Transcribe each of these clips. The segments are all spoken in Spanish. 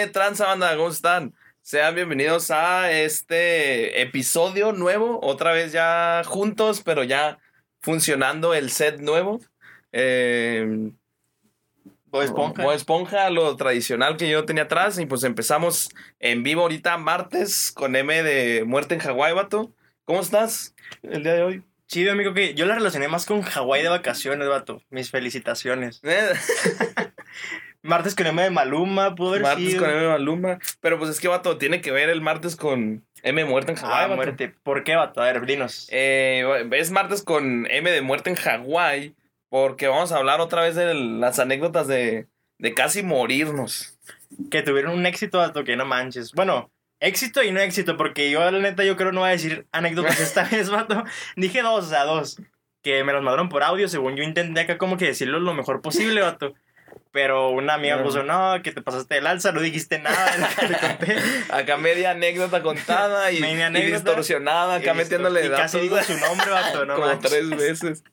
¿Qué tranza banda? ¿Cómo están? Sean bienvenidos a este episodio nuevo, otra vez ya juntos, pero ya funcionando el set nuevo. Eh, Bob Esponja. Bob Esponja, lo tradicional que yo tenía atrás. Y pues empezamos en vivo ahorita martes con M de Muerte en Hawái, vato. ¿Cómo estás el día de hoy? Chido, amigo, que yo la relacioné más con Hawái de vacaciones, vato. Mis felicitaciones. Martes con M de Maluma, pudo haber martes sido. con M de Maluma. Pero pues es que, vato, tiene que ver el martes con M de Muerte en Hawái, Ah, vato. muerte. ¿Por qué, vato? A ver, dinos. Eh, es martes con M de muerte en Hawái, porque vamos a hablar otra vez de las anécdotas de, de casi morirnos. Que tuvieron un éxito, vato, que no manches. Bueno, éxito y no éxito, porque yo, la neta, yo creo no voy a decir anécdotas esta vez, vato. Dije dos, o sea, dos. Que me los mandaron por audio, según yo intenté acá como que decirlo lo mejor posible, vato. Pero una amiga No. puso, no, que te pasaste del alza, no dijiste nada que le conté. Acá media anécdota contada y, Media y distorsionada, acá Y metiéndole y datos casi digo su nombre, vato, no como manches. tres veces.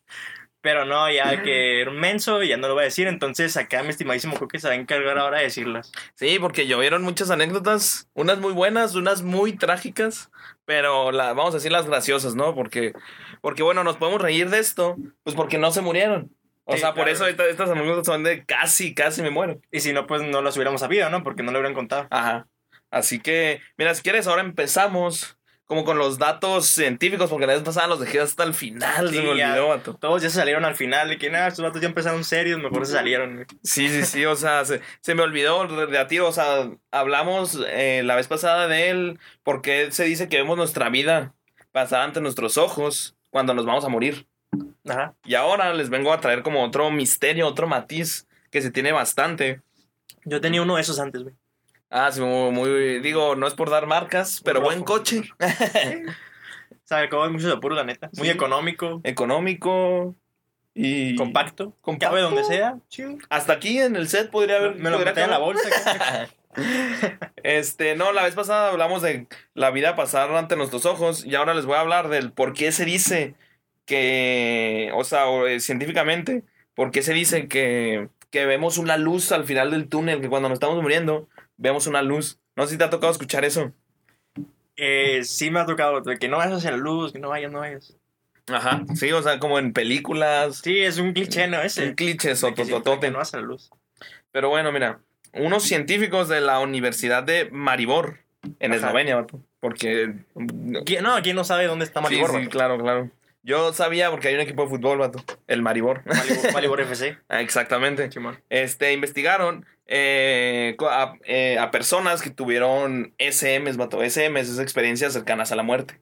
Pero no, ya que era un menso, ya no lo voy a decir. Entonces, acá mi estimadísimo Coque se va a encargar ahora de decirlas. Sí, porque llovieron muchas anécdotas, unas muy buenas, unas muy trágicas, pero la, vamos a decir las graciosas, ¿no? Porque, porque bueno, nos podemos reír de esto, pues porque no se murieron. O Sí, sea, por claro. eso esta- estas anécdotas son de casi, casi me muero. Y si no, pues no las hubiéramos sabido, ¿no? Porque no lo hubieran contado. Ajá. Así que, mira, si quieres, ahora empezamos como con los datos científicos, porque la vez pasada los dejé hasta el final, se Sí, me ya. olvidó, vato. Todos ya se salieron al final. De que, nada, estos datos ya empezaron serios, mejor se salieron. Sí, sí, sí, o sea, se, se me olvidó de a tiro, o sea, hablamos eh, la vez pasada de él, porque se dice que vemos nuestra vida pasar ante nuestros ojos cuando nos vamos a morir. Ajá. Y ahora les vengo a traer como otro misterio, otro matiz que se tiene bastante. Yo tenía uno de esos antes, güey. Ah, sí, muy, muy- digo, no es por dar marcas, pero Rojo. buen coche. Sabe, acabo mucho de apuro, la neta. Muy Sí. económico, económico y compacto. Compacto. Cabe donde sea. Hasta aquí en el set podría haber. Me lo metí en la bolsa. Este, no, la vez pasada hablamos de la vida pasar ante nuestros ojos y ahora les voy a hablar del por qué se dice que, o sea, o, eh, científicamente, por qué se dice que, que vemos una luz al final del túnel, que cuando nos estamos muriendo vemos una luz. No sé si te ha tocado escuchar eso. eh, sí me ha tocado. que no vayas hacia la luz, que no vayas, no vayas. Ajá, sí, o sea, como en películas, Sí, es un cliché, ¿no? Ese. un cliché sotototote. no a la luz. Pero bueno, mira, unos científicos de la Universidad de Maribor, en. Eslovenia, porque... ¿Quién- No, ¿quién no sabe dónde está Maribor? sí, sí, claro, claro. Yo sabía porque hay un equipo de fútbol, vato, el Maribor. Maribor, Maribor FC. Ah, Exactamente. Este, investigaron eh, a, eh, a personas que tuvieron SMs, vato. SMs es experiencias cercanas a la muerte.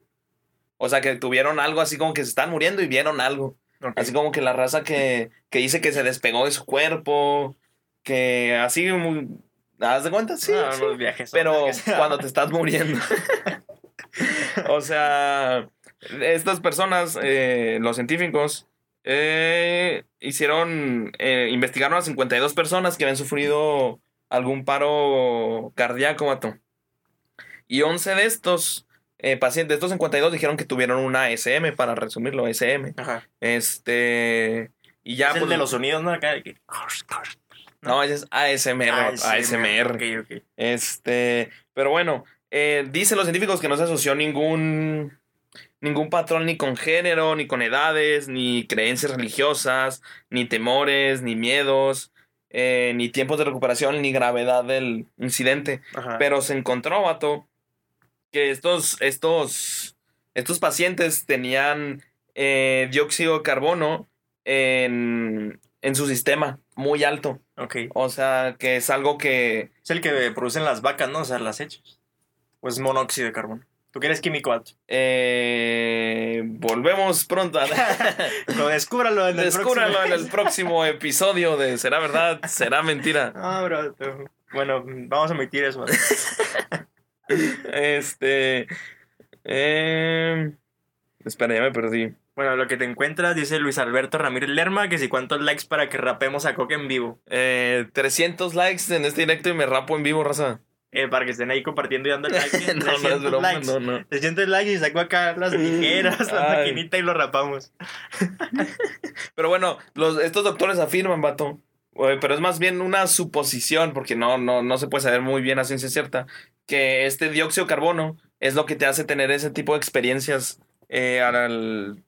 O sea, que tuvieron algo así como que se están muriendo y vieron algo. Así como que la raza que, que dice que se despegó de su cuerpo, que así, muy, ¿haz de cuenta? Sí, Ah, sí. unos viajes. Pero cuando te estás muriendo. o sea, estas personas, eh, los científicos, eh, hicieron, eh, investigaron a 52 personas que habían sufrido algún paro cardíaco, vato. Y 11 de estos eh, pacientes, de estos 52, dijeron que tuvieron una SM, para resumirlo, SM. Ajá. Este. Y ya. es el pues, de los sonidos, ¿no? Acá que- No, es ASMR. ASMR. Ok. Este, pero bueno, eh, dicen los científicos que no se asoció ningún ningún patrón ni con género, ni con edades, ni creencias religiosas, ni temores, ni miedos, eh, ni tiempos de recuperación, ni gravedad del incidente. Ajá. Pero se encontró, vato, que estos, estos, estos pacientes tenían eh, dióxido de carbono en, en su sistema muy alto. Ok. O sea, que es algo que Es el que producen las vacas, ¿no? O sea, las hechas. O es monóxido de carbono. ¿Tú que eres químico, alto? Eh, volvemos pronto. Lo descúbralo en el Descúbralo en próximo- el próximo episodio de ¿Será verdad? ¿Será mentira? Ah, bro. Bueno, vamos a omitir eso. Este. Eh, espera, ya me perdí. Bueno, lo que te encuentras, dice Luis Alberto Ramírez Lerma, que si cuántos likes para que rapemos a Coque en vivo. Eh, 300 likes en este directo y me rapo en vivo, raza. Eh, para que estén ahí compartiendo y dando like. no, no es 300 broma, likes. no, no. 300 likes y saco acá las tijeras, la Ay. maquinita y lo rapamos. Pero bueno, los, estos doctores afirman, vato. Pero es más bien una suposición, porque no, no, no se puede saber muy bien a ciencia cierta, que este dióxido de carbono es lo que te hace tener ese tipo de experiencias eh, al,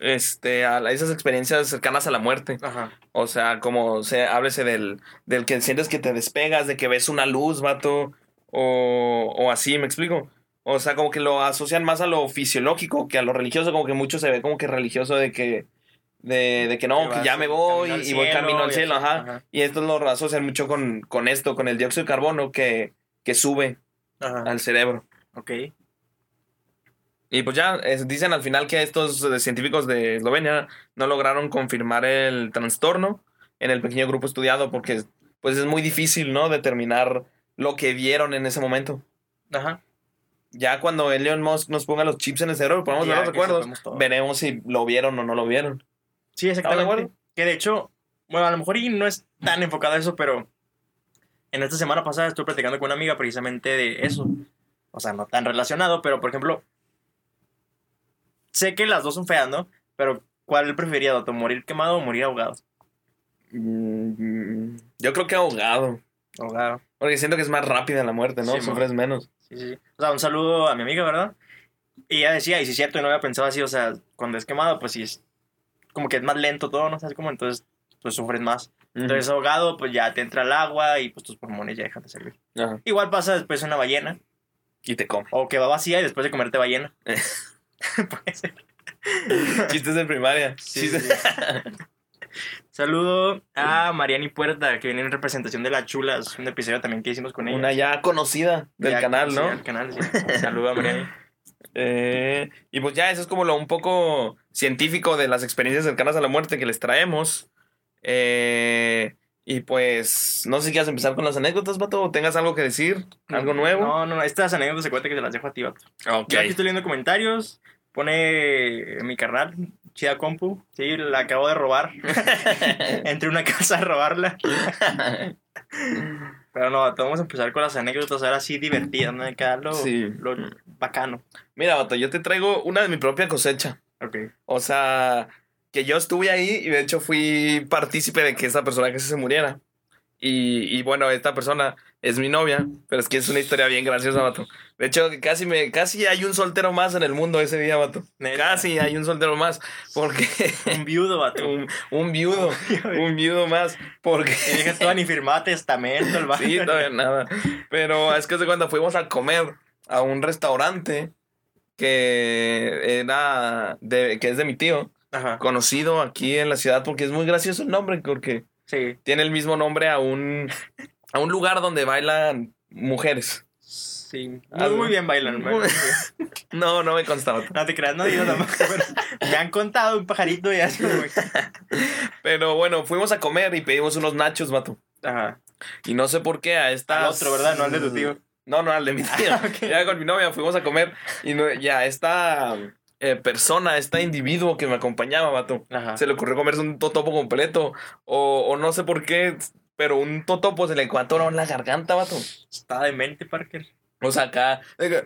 este, a esas experiencias cercanas a la muerte. Ajá. O sea, como se háblese del, del que sientes que te despegas, de que ves una luz, vato, o, o así, ¿me explico? O sea, como que lo asocian más a lo fisiológico que a lo religioso, como que mucho se ve como que religioso de que, de, de que no, Que ya me voy y voy camino al cielo, ajá. ajá. Y esto lo asocian mucho con, con esto, con el dióxido de carbono que, que sube Ajá. al cerebro. Ok. Y pues ya es- dicen al final que estos eh, científicos de Eslovenia no lograron confirmar el trastorno en el pequeño grupo estudiado porque pues es muy difícil, ¿no? Determinar lo que vieron en ese momento. Ajá. Ya cuando Elon Musk nos ponga los chips en el cerebro, podemos ver los recuerdos, veremos si lo vieron o no lo vieron. Sí, ¿Estamos de exactamente. Que de hecho, bueno, a lo mejor y no es tan enfocado a eso, pero en esta semana pasada estuve platicando con una amiga precisamente de eso. O sea, no tan relacionado, pero por ejemplo, sé que las dos son feas, ¿no? Pero ¿cuál preferiría, Dato? ¿Morir quemado o morir ahogado? Mm, Yo creo que ahogado. Ahogado. Porque siento que es más rápida la muerte, ¿no? Sí, Sufres menos. Sí, sí. O sea, un saludo a mi amiga, ¿verdad? Y ella decía, y si es cierto, y no había pensado así, o sea, cuando es quemado, pues sí es como que es más lento todo, ¿no? ¿Sabes cómo? Entonces, pues sufres más. Entonces, ahogado, pues ya te entra el agua y pues tus pulmones ya dejan de servir. Ajá. Igual pasa después una ballena, Y te come. o que va vacía y después de comerte ballena. Puede ser. Chistes de primaria. Sí. Saludo a Mariani Puerta, que viene en representación de La Chula. Es un episodio también que hicimos con ella. Una ya conocida del Ya, canal, ¿no? del canal, sí. Saludo a Mariani. Eh, y pues ya, eso es como lo un poco científico de las experiencias cercanas a la muerte que les traemos. Eh, y pues, no sé si quieres empezar con las anécdotas, Vato, o tengas algo que decir, algo nuevo. No, no, estas anécdotas se cuenta que te las dejo a ti, vato. Ok. Yo aquí estoy leyendo comentarios. Pone mi carnal, Chida Compu. Sí, la acabo de robar. Entré a una casa a robarla. Pero no, vato, vamos a empezar con las anécdotas ahora sí divertidas, ¿no? Acá lo, Sí. lo bacano. Mira, Vato, yo te traigo una de mi propia cosecha. Ok. O sea, que yo estuve ahí y de hecho fui partícipe de que esta persona casi se muriera. Y, y bueno, esta persona es mi novia, pero es que es una historia bien graciosa, vato. De hecho, casi, me, casi hay un soltero más en el mundo ese día, vato. Casi hay un soltero más, porque Un viudo, vato. un, un viudo, un viudo más, porque... Y dije, ni firmaba testamento, el vato. Sí, todavía nada. Pero es que de cuando fuimos a comer a un restaurante que era de, que es de mi tío, Ajá. conocido aquí en la ciudad porque es muy gracioso el nombre, porque Sí. tiene el mismo nombre a un, a un lugar donde bailan mujeres. Sí. Muy, Algo. muy bien bailan, Muy-. No, no me constaba. No te creas, no digo nada más. pero me han contado un pajarito y así. Pero bueno, fuimos a comer y pedimos unos nachos, vato. Ajá. Y no sé por qué a esta... Al otro, ¿verdad? No al de tu tío. No, no, al de mi tío. Ah. Ya con mi novia fuimos a comer y no, ya esta eh, persona, este individuo que me acompañaba, vato, Ajá. se le ocurrió comerse un totopo completo o, o no sé por qué, pero un totopo se le atoró en la garganta, vato. Está demente, Parker. O sea, acá, que-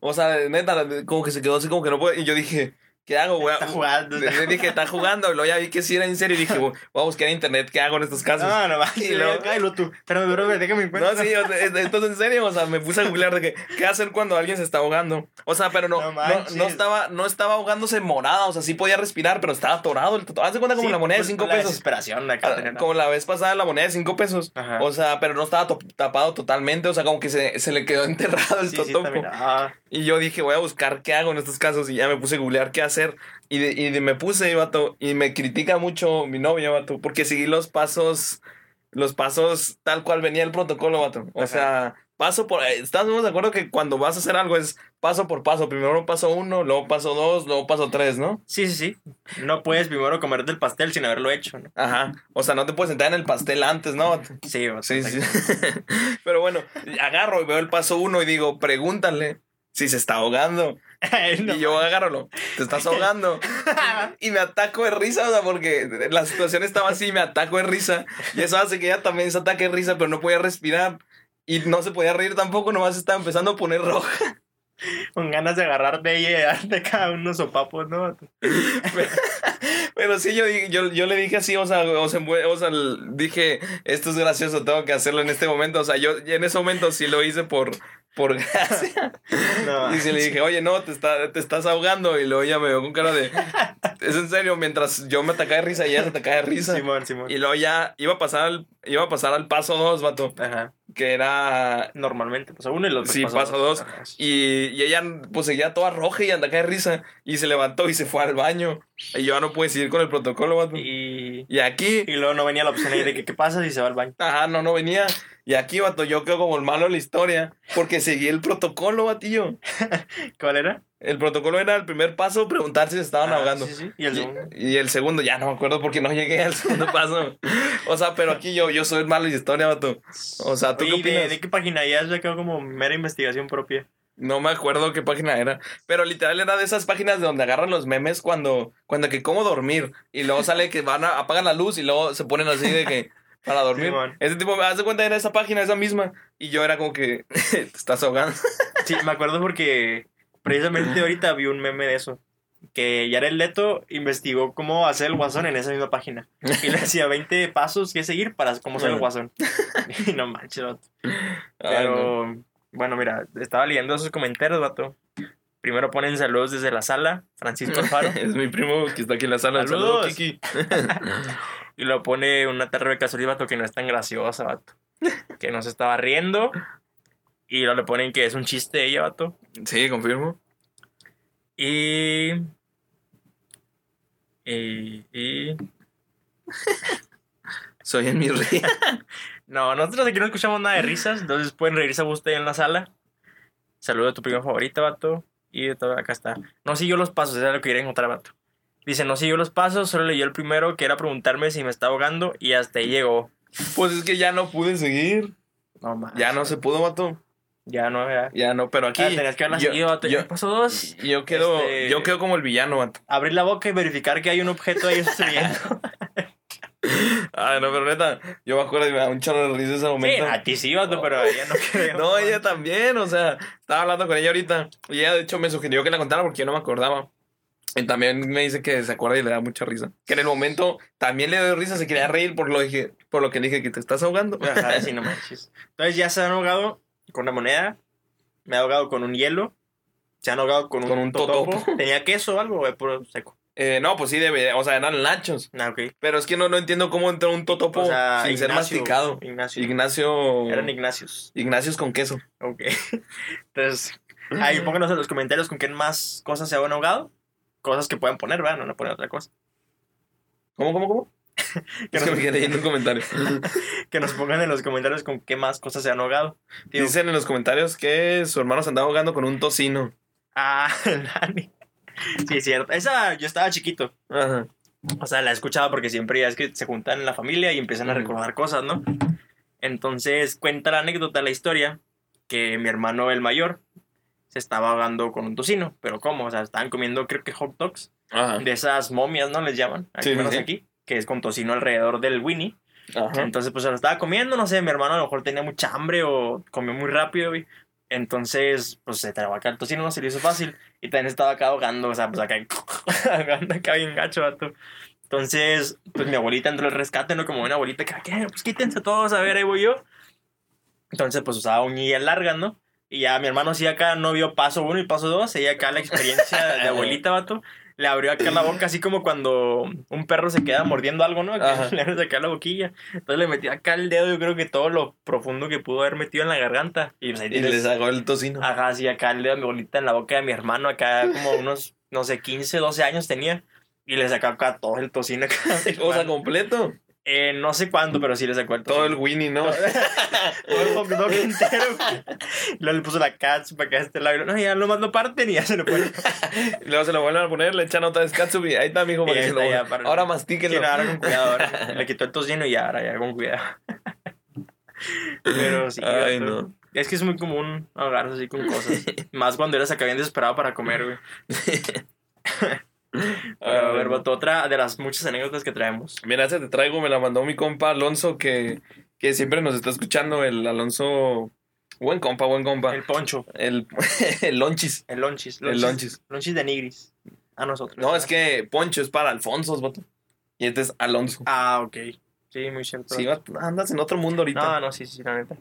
o sea, neta, como que se quedó así como que no puede. Y yo dije, ¿qué hago, güey? Está jugando. Le, le dije, está jugando. Luego ya vi que sí era en serio. Y dije, voy a buscar en internet qué hago en estos casos. No, no, va. Y luego- luego, cállalo tú. Pero, bro, déjame en cuenta. No, sí, o sea, es- esto es en serio, o sea, me puse a googlear de que, qué hacer cuando alguien se está ahogando. O sea, pero no, No no, no estaba, no estaba ahogándose morada, o sea, sí podía respirar, pero estaba atorado el. Haz de cuenta como Sí, la moneda de pues, 5 la pesos. desesperación la que Ah, tenía. Como la vez pasada la moneda de 5 pesos. Ajá. O sea, pero no estaba tapado totalmente, o sea, como que se, se le quedó enterrado el Sí, sí, totopo. también. Y yo dije, voy a buscar qué hago en estos casos. Y ya me puse a googlear qué hacer. Y, de- y de- me puse, vato. Y me critica mucho mi novia, vato. Porque seguí los pasos, los pasos tal cual venía el protocolo, vato. O Ajá. sea, paso por... eh, ¿Estamos de acuerdo que cuando vas a hacer algo es paso por paso? Primero paso uno, luego paso dos, luego paso tres, ¿no? sí, sí, sí. No puedes primero comerte el pastel sin haberlo hecho, ¿no? Ajá. O sea, no te puedes sentar en el pastel antes, ¿no? vato? Sí, vato, Sí, sí. Pero bueno, agarro y veo el paso uno y digo, pregúntale si se está ahogando. No, y yo agárralo, te estás ahogando. y me ataco de risa, o sea, porque la situación estaba así, me ataco de risa. Y eso hace que ella también se ataque de risa, pero no podía respirar. Y no se podía reír tampoco, nomás estaba empezando a poner roja. Con ganas de agarrarte de ella y darte cada uno sopapos, ¿no? Pero sí, yo, yo, yo le dije así, o sea, o sea, o sea, dije, esto es gracioso, tengo que hacerlo en este momento. O sea, yo en ese momento sí lo hice por, por gracia. No, Y sí le dije, oye, no, te, está, te estás ahogando. Y luego ella me vio con cara de, es en serio, mientras yo me atacaba de risa ella se atacaba de risa. Simón, Simón. Y luego ya iba a pasar al, iba a pasar al paso dos, vato, Ajá. Que era Normalmente pasa uno y los Sí, paso dos. Y, y ella pues seguía toda roja y andaba de risa. Y se levantó y se fue al baño. Y yo ya no pude seguir con el protocolo, vato. Y, Y, aquí, y luego no venía la opción ahí de que qué pasa si se va al baño. ajá, no, no venía. Y aquí, vato, yo quedo como el malo de la historia. Porque seguí el protocolo, batillo. ¿Cuál era? El protocolo era el primer paso, preguntar si se estaban Ah, ahogando. Sí, sí. Y el segundo. Y, y el segundo, ya no me acuerdo porque no llegué al segundo paso. O sea, pero aquí yo, yo soy el malo de historia, vato. O sea, ¿tú qué Oye, ¿de, opinas? ¿de qué página? Ya se quedó como mera investigación propia. No me acuerdo qué página era. Pero literal era de esas páginas de donde agarran los memes cuando, cuando que cómo dormir. Y luego sale que van a apagan la luz y luego se ponen así de que para dormir. Simón. Ese tipo, haz de cuenta, era esa página, esa misma. Y yo era como que te estás ahogando. Sí, me acuerdo porque precisamente ahorita vi un meme de eso. Que Jared Leto investigó cómo hacer el guasón en esa misma página. Y le decía 20 pasos que seguir para cómo hacer el guasón. Y no manches, vato. Ay, Pero, no. bueno, mira, estaba leyendo esos comentarios, vato. Primero ponen saludos desde la sala, Francisco Alfaro. Es mi primo que está aquí en la sala. Saludos. Saludos, Kiki. y lo pone una tarde de casualidad, vato, que no es tan graciosa, vato. Que no se estaba riendo. Y luego le ponen que es un chiste ella, vato. Sí, confirmo. Y. Y. y- Soy en mi río. No, nosotros aquí no escuchamos nada de risas, entonces pueden reírse a usted en la sala. Saluda a tu prima favorita, vato. Y todo, acá está. No siguió los pasos, era lo que quería encontrar, vato. Dice, no siguió los pasos, solo leyó el primero, que era preguntarme si me está ahogando, y hasta ahí llegó. Pues es que ya no pude seguir. No. Ya no se pudo, vato. Ya no, ya. Ya no, pero aquí. Ah, tenías que haberla yo- seguido, yo- Ya pasó dos. Yo quedo, Este- yo quedo como el villano, vato. Abrir la boca y verificar que hay un objeto ahí sucediendo. Ay, no, pero neta, yo me acuerdo y me da un chorro de risa ese sí, momento. a ti sí, vato, pero a ella no creo. No, ella también, o sea, estaba hablando con ella ahorita. Y ella, de hecho, me sugirió que la contara porque yo no me acordaba. Y también me dice que se acuerda y le da mucha risa. Que en el momento también le dio risa, se quería reír por lo, dije, por lo que dije que te estás ahogando. Ajá, sí, no manches. Entonces ya se han ahogado con una moneda, me ha ahogado con un hielo, se han ahogado con un, Con un totopo. totopo. ¿Tenía queso o algo o es puro seco? Eh, no, pues sí, debe, o sea, eran nachos. Ah, ok. Pero es que no, no entiendo cómo entró un totopo O sea, sin ser masticado. Ignacio. Ignacio. Eran Ignacios. Ignacios con queso. Ok. Entonces, ahí pónganos en los comentarios con qué más cosas se han ahogado. Cosas que pueden poner, ¿verdad? No, no poner otra cosa. ¿Cómo, cómo, cómo? Que Es que nos, me quedé leyendo un comentario. que nos pongan en los comentarios con qué más cosas se han ahogado. Digo, Dicen en los comentarios que su hermano se andaba ahogando con un tocino. ah, Dani. Sí, es cierto. Esa, yo estaba chiquito. Ajá. O sea, la he escuchado porque siempre ya es que se juntan en la familia y empiezan a recordar cosas, ¿no? Entonces cuenta la anécdota, la historia, que mi hermano el mayor se estaba ahogando con un tocino. ¿Pero cómo? O sea, estaban comiendo creo que hot dogs Ajá. de esas momias, ¿no? Les llaman. Sí, menos sí. aquí. Que es con tocino alrededor del Winnie. Ajá. Entonces, pues se lo estaba comiendo, no sé, mi hermano a lo mejor tenía mucha hambre o comió muy rápido, güey. Entonces, pues se trabó acá el tocino, no se le hizo fácil. Y también estaba acá ahogando, o sea, pues acá, ahogando acá bien gacho, vato. Entonces, pues mi abuelita entró al rescate, ¿no? Como una abuelita que, ¿qué? Pues quítense todos, a ver, ahí voy yo. Entonces, pues usaba uñillas largas, ¿no? Y ya mi hermano sí acá no vio paso uno y paso dos, ella acá la experiencia de abuelita, vato. Le abrió acá la boca, así como cuando un perro se queda mordiendo algo, ¿no? Acá. Le abres acá la boquilla. Entonces le metió acá el dedo, yo creo que todo lo profundo que pudo haber metido en la garganta. Y pues ahí Y tienes- le sacó el tocino. Ajá, así acá el dedo de mi abuelita en la boca de mi hermano, acá como unos, no sé, 15, 12 años tenía. Y le sacó acá todo el tocino acá. O sea, completo. Eh, no sé cuándo, pero sí le sacó el Todo el. Winnie, ¿no? Todo el hot dog entero. luego le puso la catsup para acá a este lado. No, ya nomás lo parten y ya se lo ponen. Luego se lo vuelven a poner, le echan otra vez katsup y ahí está, mijo. para que se lo- ya, para- Ahora mastíquenlo. no, ahora con cuidado. ahora. Le quitó el tocino y ahora ya con cuidado. Pero sí. Ay, no. Es que es muy común ahogarse así con cosas. Más cuando eres acá bien desesperado para comer, güey. Pero, a ver, vato, otra de las muchas anécdotas que traemos. Mira, ese te traigo, me la mandó mi compa Alonso, que, que siempre nos está escuchando, el Alonso Buen compa, buen compa. El Poncho. El, el lonchis. El Lonchis. El lonchis. Lonchis de Nigris. A nosotros. No, es que Poncho es para Alfonso, vato. Y este es Alonso. Ah, ok. Sí, muy cierto. Sí, vato, andas en otro mundo ahorita. No, no, sí, sí, la neta.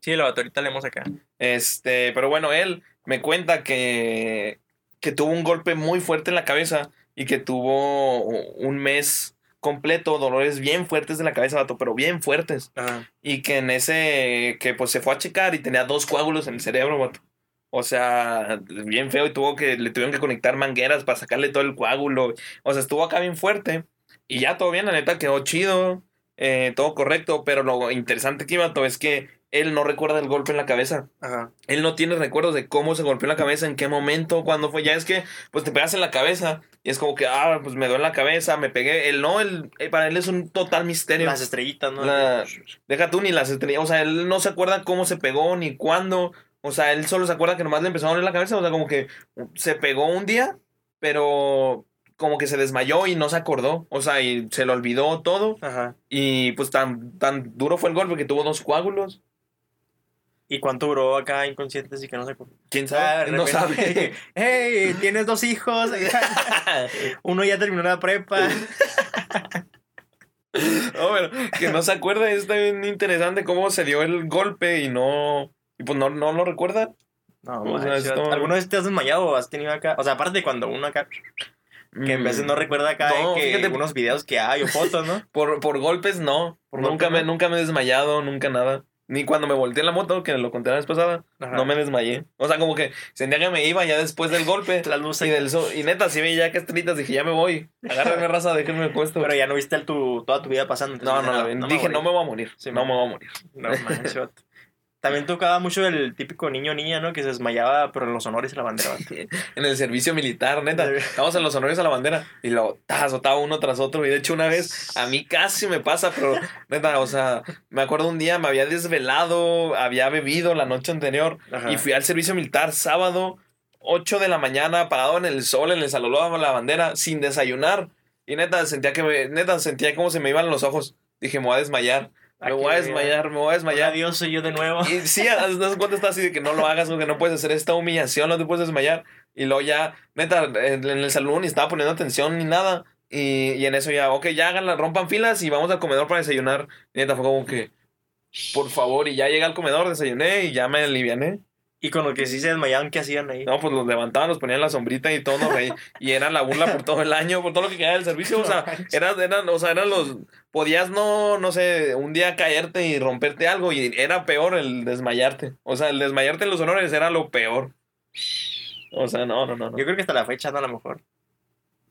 Sí, lo vato, ahorita leemos acá. Este, pero bueno, él me cuenta que, que tuvo un golpe muy fuerte en la cabeza y que tuvo un mes completo, dolores bien fuertes de la cabeza, vato, pero bien fuertes. Ajá. Y que en ese, que pues se fue a checar y tenía dos coágulos en el cerebro, vato. O sea, bien feo y tuvo que, le tuvieron que conectar mangueras para sacarle todo el coágulo. O sea, estuvo acá bien fuerte. Y ya todo bien, la neta, quedó chido. eh, todo correcto. Pero lo interesante aquí, vato, es que él no recuerda el golpe en la cabeza. Ajá. Él no tiene recuerdos de cómo se golpeó en la cabeza, en qué momento, cuándo fue. Ya es que, pues te pegas en la cabeza y es como que, ah, pues me duele la cabeza, me pegué. Él no, él, eh, para él es un total misterio. Las estrellitas, ¿no? La- Deja tú ni las estrellas. O sea, él no se acuerda cómo se pegó ni cuándo. O sea, él solo se acuerda que nomás le empezó a doler la cabeza. O sea, como que se pegó un día, pero como que se desmayó y no se acordó. O sea, y se le olvidó todo. Ajá. Y pues tan, tan duro fue el golpe que tuvo dos coágulos. ¿Y cuánto duró acá inconsciente? Así que no sé. ¿Quién Ah, sabe? de no sabe. hey, tienes dos hijos. Uno ya terminó la prepa. No, pero que no se acuerda, está bien interesante cómo se dio el golpe y no. Y pues no, no lo recuerda. No, O sea, esto- ¿Alguna vez te has desmayado o has tenido acá? O sea, aparte de cuando uno acá, que en veces no recuerda acá Mm. No, que fíjate- unos videos que hay o fotos, ¿no? Por, por golpes no. ¿Por nunca, golpes me, no? nunca me he desmayado, nunca nada. Ni cuando me volteé en la moto, que lo conté la vez pasada, Ajá. no me desmayé. O sea, como que sentía que me iba ya después del golpe. La luz y, del sol. y neta, sí veía que estrellitas, dije, ya me voy. Agárrame raza, déjenme puesto. Pero ya no viste el tu, toda tu vida pasando. no, no, vi. dije, no me voy a morir. Sí, no man. me voy a morir. No vato. También tocaba mucho el típico niño o niña, ¿no? Que se desmayaba, pero en los honores y la bandera. En el servicio militar, neta. Sí. Estamos en los honores a la bandera. Y lo ta, azotaba uno tras otro. Y de hecho, una vez, a mí casi me pasa, pero neta, o sea, me acuerdo un día, me había desvelado, había bebido la noche anterior. Ajá. Y fui al servicio militar sábado, 8 de la mañana, parado en el sol, en el salón de la bandera, sin desayunar. Y neta, sentía que me, neta, sentía como se me iban los ojos. Dije, me voy a desmayar. Me voy a desmayar, me voy a desmayar. Adiós, soy yo de nuevo. Y sí, haz das cuenta está así de que no lo hagas, porque no puedes hacer esta humillación, no te puedes desmayar. Y luego ya, neta, en en el salón ni estaba poniendo atención ni nada. Y, y en eso ya, ok, ya hagan, rompan filas y vamos al comedor para desayunar. Y neta, fue como que, por favor, y ya llegué al comedor, desayuné y ya me aliviané. Y con lo que sí se desmayaban, ¿qué hacían ahí? No, pues los levantaban, los ponían la sombrita y todo, güey. Y era la burla por todo el año, por todo lo que quedaba del servicio. O sea, eran, eran, o sea, eran los. Podías no, no sé, un día caerte y romperte algo y era peor el desmayarte. O sea, el desmayarte en los honores era lo peor. O sea, no, no, no. no. Yo creo que hasta la fecha, no, a lo mejor.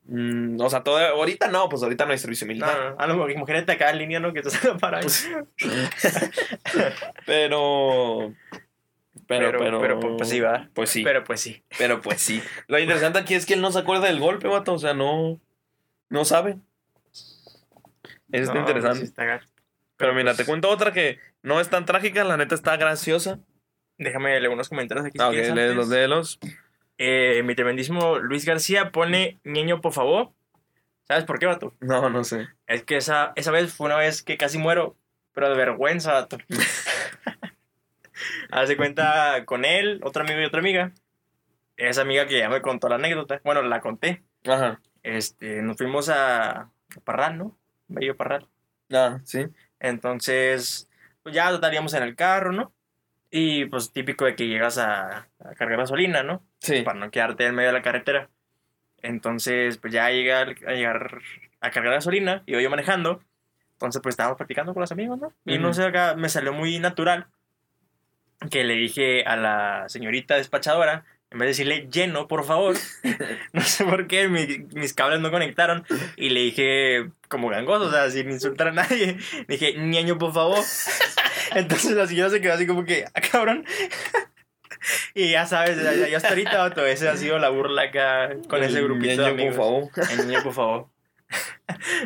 Mm, o sea, todo, ahorita no, pues ahorita no hay servicio No, militar. no, a lo mejor, imagínate acá en línea, ¿no? Que te sale para ahí. Pero. Pero, Pero- pero. pero, pues, sí, va. Pues sí. Pero pues sí. Pero pues sí. Lo interesante aquí es que él no se acuerda del golpe, vato. O sea, no. No sabe. Eso está No, interesante. sí está gacho. Pero mira, pues, te cuento otra que no es tan trágica, la neta está graciosa. Déjame leer unos comentarios aquí. si Ah, ok, quieres, léelos, antes. léelos. Eh, mi tremendísimo Luis García pone niño, por favor. ¿Sabes por qué, vato? No, no sé. Es que esa, esa vez fue una vez que casi muero, pero de vergüenza, vato. Hace cuenta con él, otro amigo y otra amiga. Esa amiga que ya me contó la anécdota. Bueno, la conté. Ajá. Este, nos fuimos a, Parral, ¿no? Bello Parral. Ah, sí. Entonces, pues ya estaríamos en el carro, ¿no? Y pues típico de que llegas a, a cargar gasolina, ¿no? Sí. Para no quedarte en medio de la carretera. Entonces, pues ya llega a llegar a cargar gasolina y yo manejando. Entonces, pues estábamos platicando con los amigos, ¿no? Y no Ujú. sé, acá me salió muy natural que le dije a la señorita despachadora, en vez de decirle lleno, por favor, no sé por qué, mi- mis cables no conectaron y le dije como gangoso, o sea, sin insultar a nadie, le dije ñaño, por favor. Entonces la señora se quedó así como que, ah, cabrón. Y ya sabes, ya, ya hasta ahorita, vato, esa ha sido la burla acá con ese El grupito de ñaño, amigos. por favor. El niño, por favor.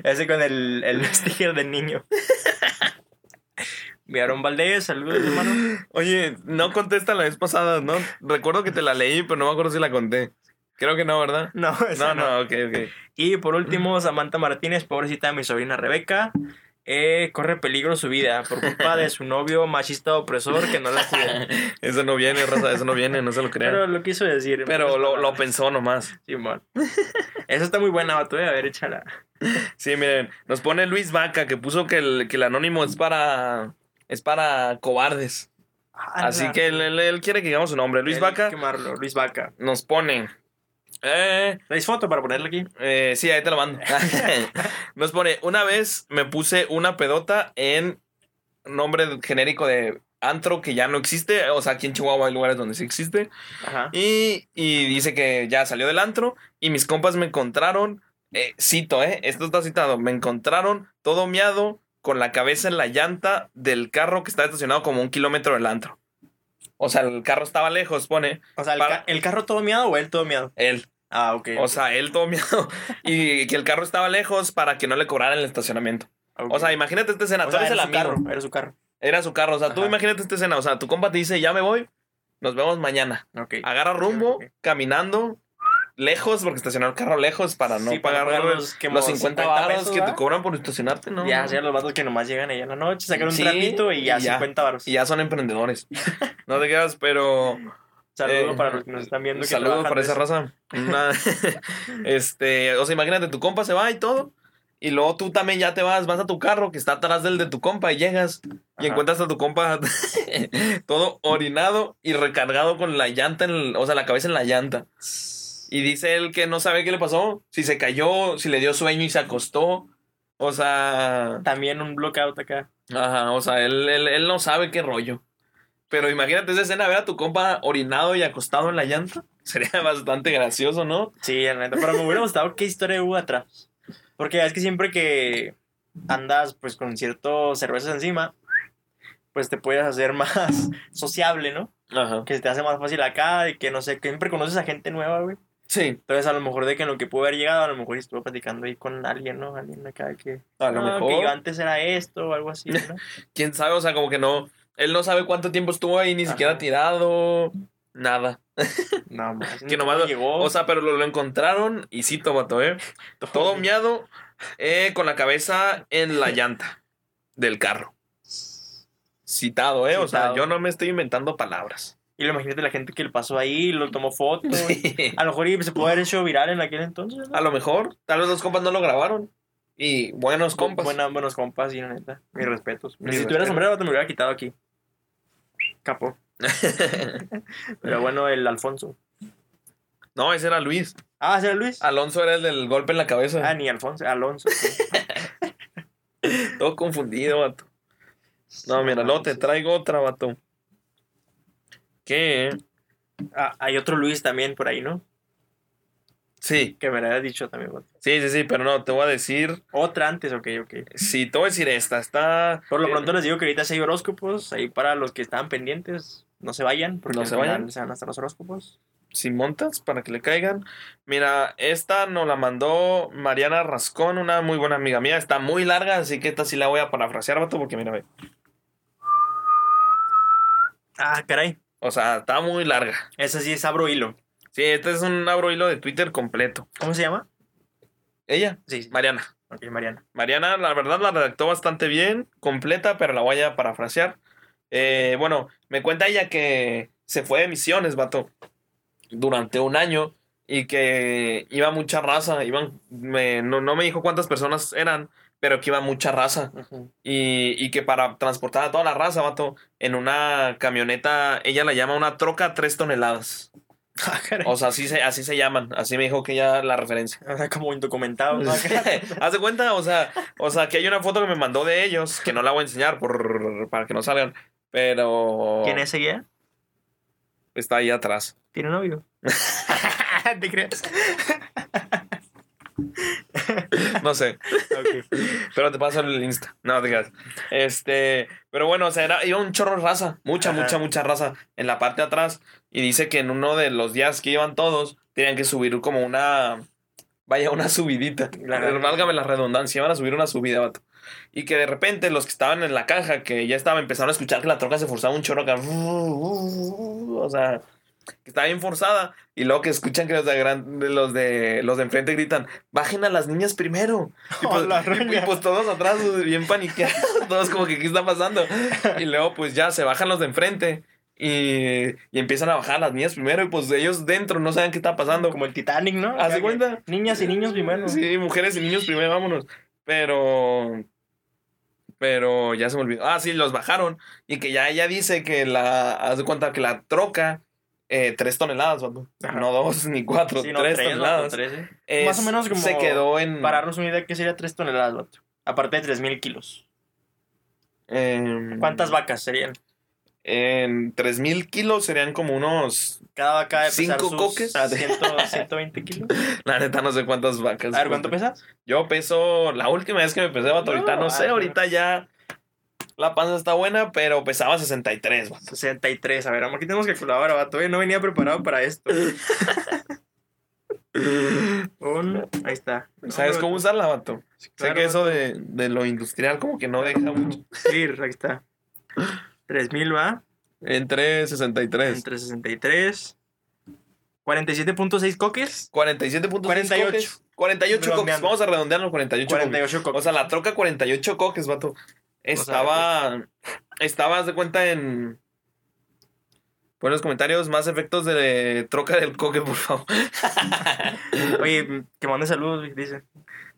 Ese con el, el sticker del niño. Vieron Valdés, saludos, hermano. Oye, no contesta la vez pasada, ¿no? Recuerdo que te la leí, pero no me acuerdo si la conté. Creo que no, ¿verdad? No, esa No, no, ok, ok. Y por último, Samantha Martínez, pobrecita de mi sobrina Rebeca. eh, corre peligro su vida por culpa de su novio machista opresor que no la cuida. Eso no viene, Rosa, eso no viene, no se lo crean. Pero lo quiso decir. Pero lo, pensó nomás. Simón. Esa está muy buena, vato, eh. A ver, échala. Sí, miren, nos pone Luis Vaca que puso que el, que el anónimo es para es para cobardes. Así que él, él- él quiere que digamos su nombre. Luis Él Vaca quemarlo, Luis Vaca. nos pone. Eh, ¿Traes foto para ponerla aquí? eh, sí, ahí te lo mando. nos pone, una vez me puse una pedota en nombre genérico de antro que ya no existe. O sea, aquí en Chihuahua hay lugares donde sí existe. Ajá. Y, y dice que ya salió del antro y mis compas me encontraron, eh, cito, eh, esto está citado, me encontraron todo miado con la cabeza en la llanta del carro que estaba estacionado como un kilómetro del antro. O sea, el carro estaba lejos, pone O sea, ¿el, Para- ca- el carro todo miado o él todo miado? él. Ah, ok. O sea, él todo miado. Y que el carro estaba lejos para que no le cobraran el estacionamiento. O sea, imagínate esta escena. O tú sea, eres el era su amigo. carro, era su carro. Era su carro. O sea, tú imagínate esta escena. O sea, tu compa te dice, ya me voy. Nos vemos mañana. Ok. agarra rumbo, caminando, lejos, porque estacionó el carro lejos para no Sí, pagar los, los que los como 50 50 baros que te cobran por estacionarte, ¿no? Ya, ya los vatos que nomás llegan ahí en la noche, sacan un Sí, trapito y ya y ya. 50 baros. Y ya son emprendedores. no te quedas, pero. Saludos eh, para los que nos están viendo. Saludos para esa raza. Una- este, o sea, imagínate, tu compa se va y todo. Y luego tú también ya te vas, vas a tu carro que está atrás del de tu compa y llegas y Ajá. encuentras a tu compa todo orinado y recargado con la llanta, en el- o sea, la cabeza en la llanta. Y dice él que no sabe qué le pasó, si se cayó, si le dio sueño y se acostó. O sea, También un blockout acá. ajá, o sea, él, él, él no sabe qué rollo. Pero imagínate esa escena, ver a tu compa orinado y acostado en la llanta. Sería bastante gracioso, ¿no? Sí, la neta. Pero me hubiera gustado qué historia hubo atrás. Porque es que siempre que andas pues con cierto cervezas encima, pues te puedes hacer más sociable, ¿no? Ajá. Que se te hace más fácil acá y que no sé, que siempre conoces a gente nueva, güey. Sí, Entonces a lo mejor de que en lo que pudo haber llegado, a lo mejor estuvo platicando ahí con alguien, ¿no? Alguien acá que... a lo "No, mejor. Que yo antes era esto o algo así, ¿no? quién sabe, o sea, como que no. Él no sabe cuánto tiempo estuvo ahí, ni Ajá. siquiera tirado. Nada. No, más. Que nomás. lo- llegó. O sea, pero lo, lo encontraron y sí, tomato, ¿eh? Todo miado, eh, con la cabeza en la llanta del carro. Citado, ¿eh? O sea, yo no me estoy inventando palabras. Y lo imagínate la gente que le pasó ahí, lo tomó foto. A lo mejor se pudo haber hecho viral en aquel entonces. ¿no? A lo mejor, tal vez los compas no lo grabaron. Y buenos compas. Buena- buenos compas, y la neta. Mis respetos. Mis si tuviera respetos. sombrero, te me hubiera quitado aquí. Capo. Pero bueno, el Alfonso. no, ese era Luis. Ah, ¿sí era Luis? Alonso era el del golpe en la cabeza. Ah, ni Alfonso, Alonso. sí. Todo confundido, vato. No, mira, luego te traigo otra, vato. Que. Ah, hay otro Luis también por ahí, ¿no? Sí, Que me lo había dicho también. sí, sí, sí, pero no, te voy a decir. Otra antes, ok, ok. Sí, te voy a decir esta. Está. Por lo pronto les digo que ahorita hay horóscopos. Ahí para los que estaban pendientes, no se vayan. Porque No se vayan. se van hasta los horóscopos. si montas para que le caigan. Mira, esta nos la mandó Mariana Rascón, una muy buena amiga mía. Está muy larga, así que esta sí la voy a parafrasear, vato, porque mira, ve. Ah, caray. O sea, está muy larga. Esa sí es abro hilo. Sí, este es un abro hilo de Twitter completo. ¿Cómo se llama? Ella, Sí. Mariana. Ok, Mariana. Mariana, la verdad, la redactó bastante bien, completa, pero la voy a parafrasear. Eh, bueno, me cuenta ella que se fue de misiones, vato, durante un año y que iba mucha raza. Iban, me- no, no me dijo cuántas personas eran, pero que iba mucha raza. Ujú. Y, y que para transportar a toda la raza, vato, en una camioneta, ella la llama una troca tres toneladas. Ah. O sea, así se, así se llaman. Así me dijo que ella la referencia. O sea, como indocumentado. ¿no? Haz de cuenta, o sea, o sea, que hay una foto que me mandó de ellos, que no la voy a enseñar por, para que no salgan, pero ¿Quién es ella? está ahí atrás. ¿Tiene novio? ¿Te crees? No sé, pero te paso el Insta. No, te. Este, pero bueno, o sea, era, iba un chorro de raza, mucha, Ajá. mucha, mucha raza en la parte de atrás. Y dice que en uno de los días que iban todos, tenían que subir como una, vaya, una subidita. Válgame la redundancia, iban a subir una subida, vato. Y que de repente los que estaban en la caja, que ya estaban empezando a escuchar que la troca se forzaba un chorro acá. O sea, que está bien forzada. Y luego que escuchan que los de, gran- los de los de enfrente gritan, bajen a las niñas primero. Y pues, y- pues todos atrás, bien paniqueados, todos como que, ¿qué está pasando? Y luego pues ya se bajan los de enfrente. Y, y empiezan a bajar las niñas primero. Y pues ellos dentro no saben qué está pasando. Como el Titanic, ¿no? ¿Haz de cuenta? Niñas y niños primero. Sí, mujeres y niños primero, vámonos. Pero. Pero ya se me olvidó. Ah, sí, los bajaron. Y que ya ella dice que la. Haz de cuenta que la troca. Eh, tres toneladas, vato. No dos ni cuatro, Sí, no, tres, tres, toneladas. vato, tres, ¿eh? Es- Más o menos como Se quedó en. Para darnos una idea, ¿qué sería 3 toneladas, vato? Aparte de 3000 kilos. en- ¿Cuántas vacas serían? En 3000 kilos serían como unos. Cada vaca pesar ¿Cinco sus coques? 100, 120 kilos. La neta, no sé cuántas vacas. A ver, ¿cuánto pesas? Yo peso. La última vez que me pesé, vato, ahorita No, sé. Ahorita ya. La panza está buena, pero pesaba 63, vato. 63. A ver, aquí tenemos calculadora, vato. eh, No venía preparado para esto. Un... Ahí está. ¿Sabes cómo usarla, vato? Sé Claro, que eso de, de lo industrial como que no deja mucho. Ir, ahí está. 3000 va. Entre 63. Entre 63. 47.6 coques. 47.6 48. coques. 48 coques. Redondeando. Vamos a redondear los 48 coques. 48 coques. O sea, la troca 48 coques, vato. Estaba. Estaba, de cuenta, en. Pon en los comentarios más efectos de troca del coque, por favor. Oye, que mande saludos, dice.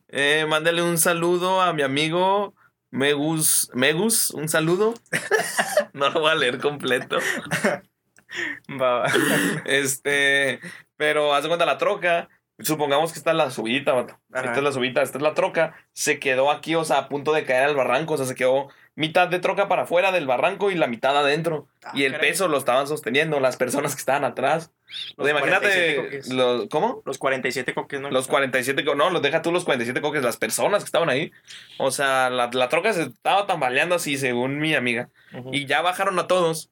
Eh, mándale un saludo a mi amigo Megus. Megus, un saludo. no lo voy a leer completo. Este, pero haz de cuenta la troca. Supongamos que esta es la subidita, vato. Esta es la subidita, esta es la troca. Se quedó aquí, o sea, a punto de caer al barranco. O sea, se quedó mitad de troca para afuera del barranco y la mitad adentro. Ah, y el caray. peso lo estaban sosteniendo las personas que estaban atrás. O sea, Los 47 imagínate, coques. los, ¿cómo? Los 47 coques, ¿no? Los 47, co- no, los deja tú los 47 coques, las personas que estaban ahí. O sea, la, la troca se estaba tambaleando así, según mi amiga. Ujú. Y ya bajaron a todos.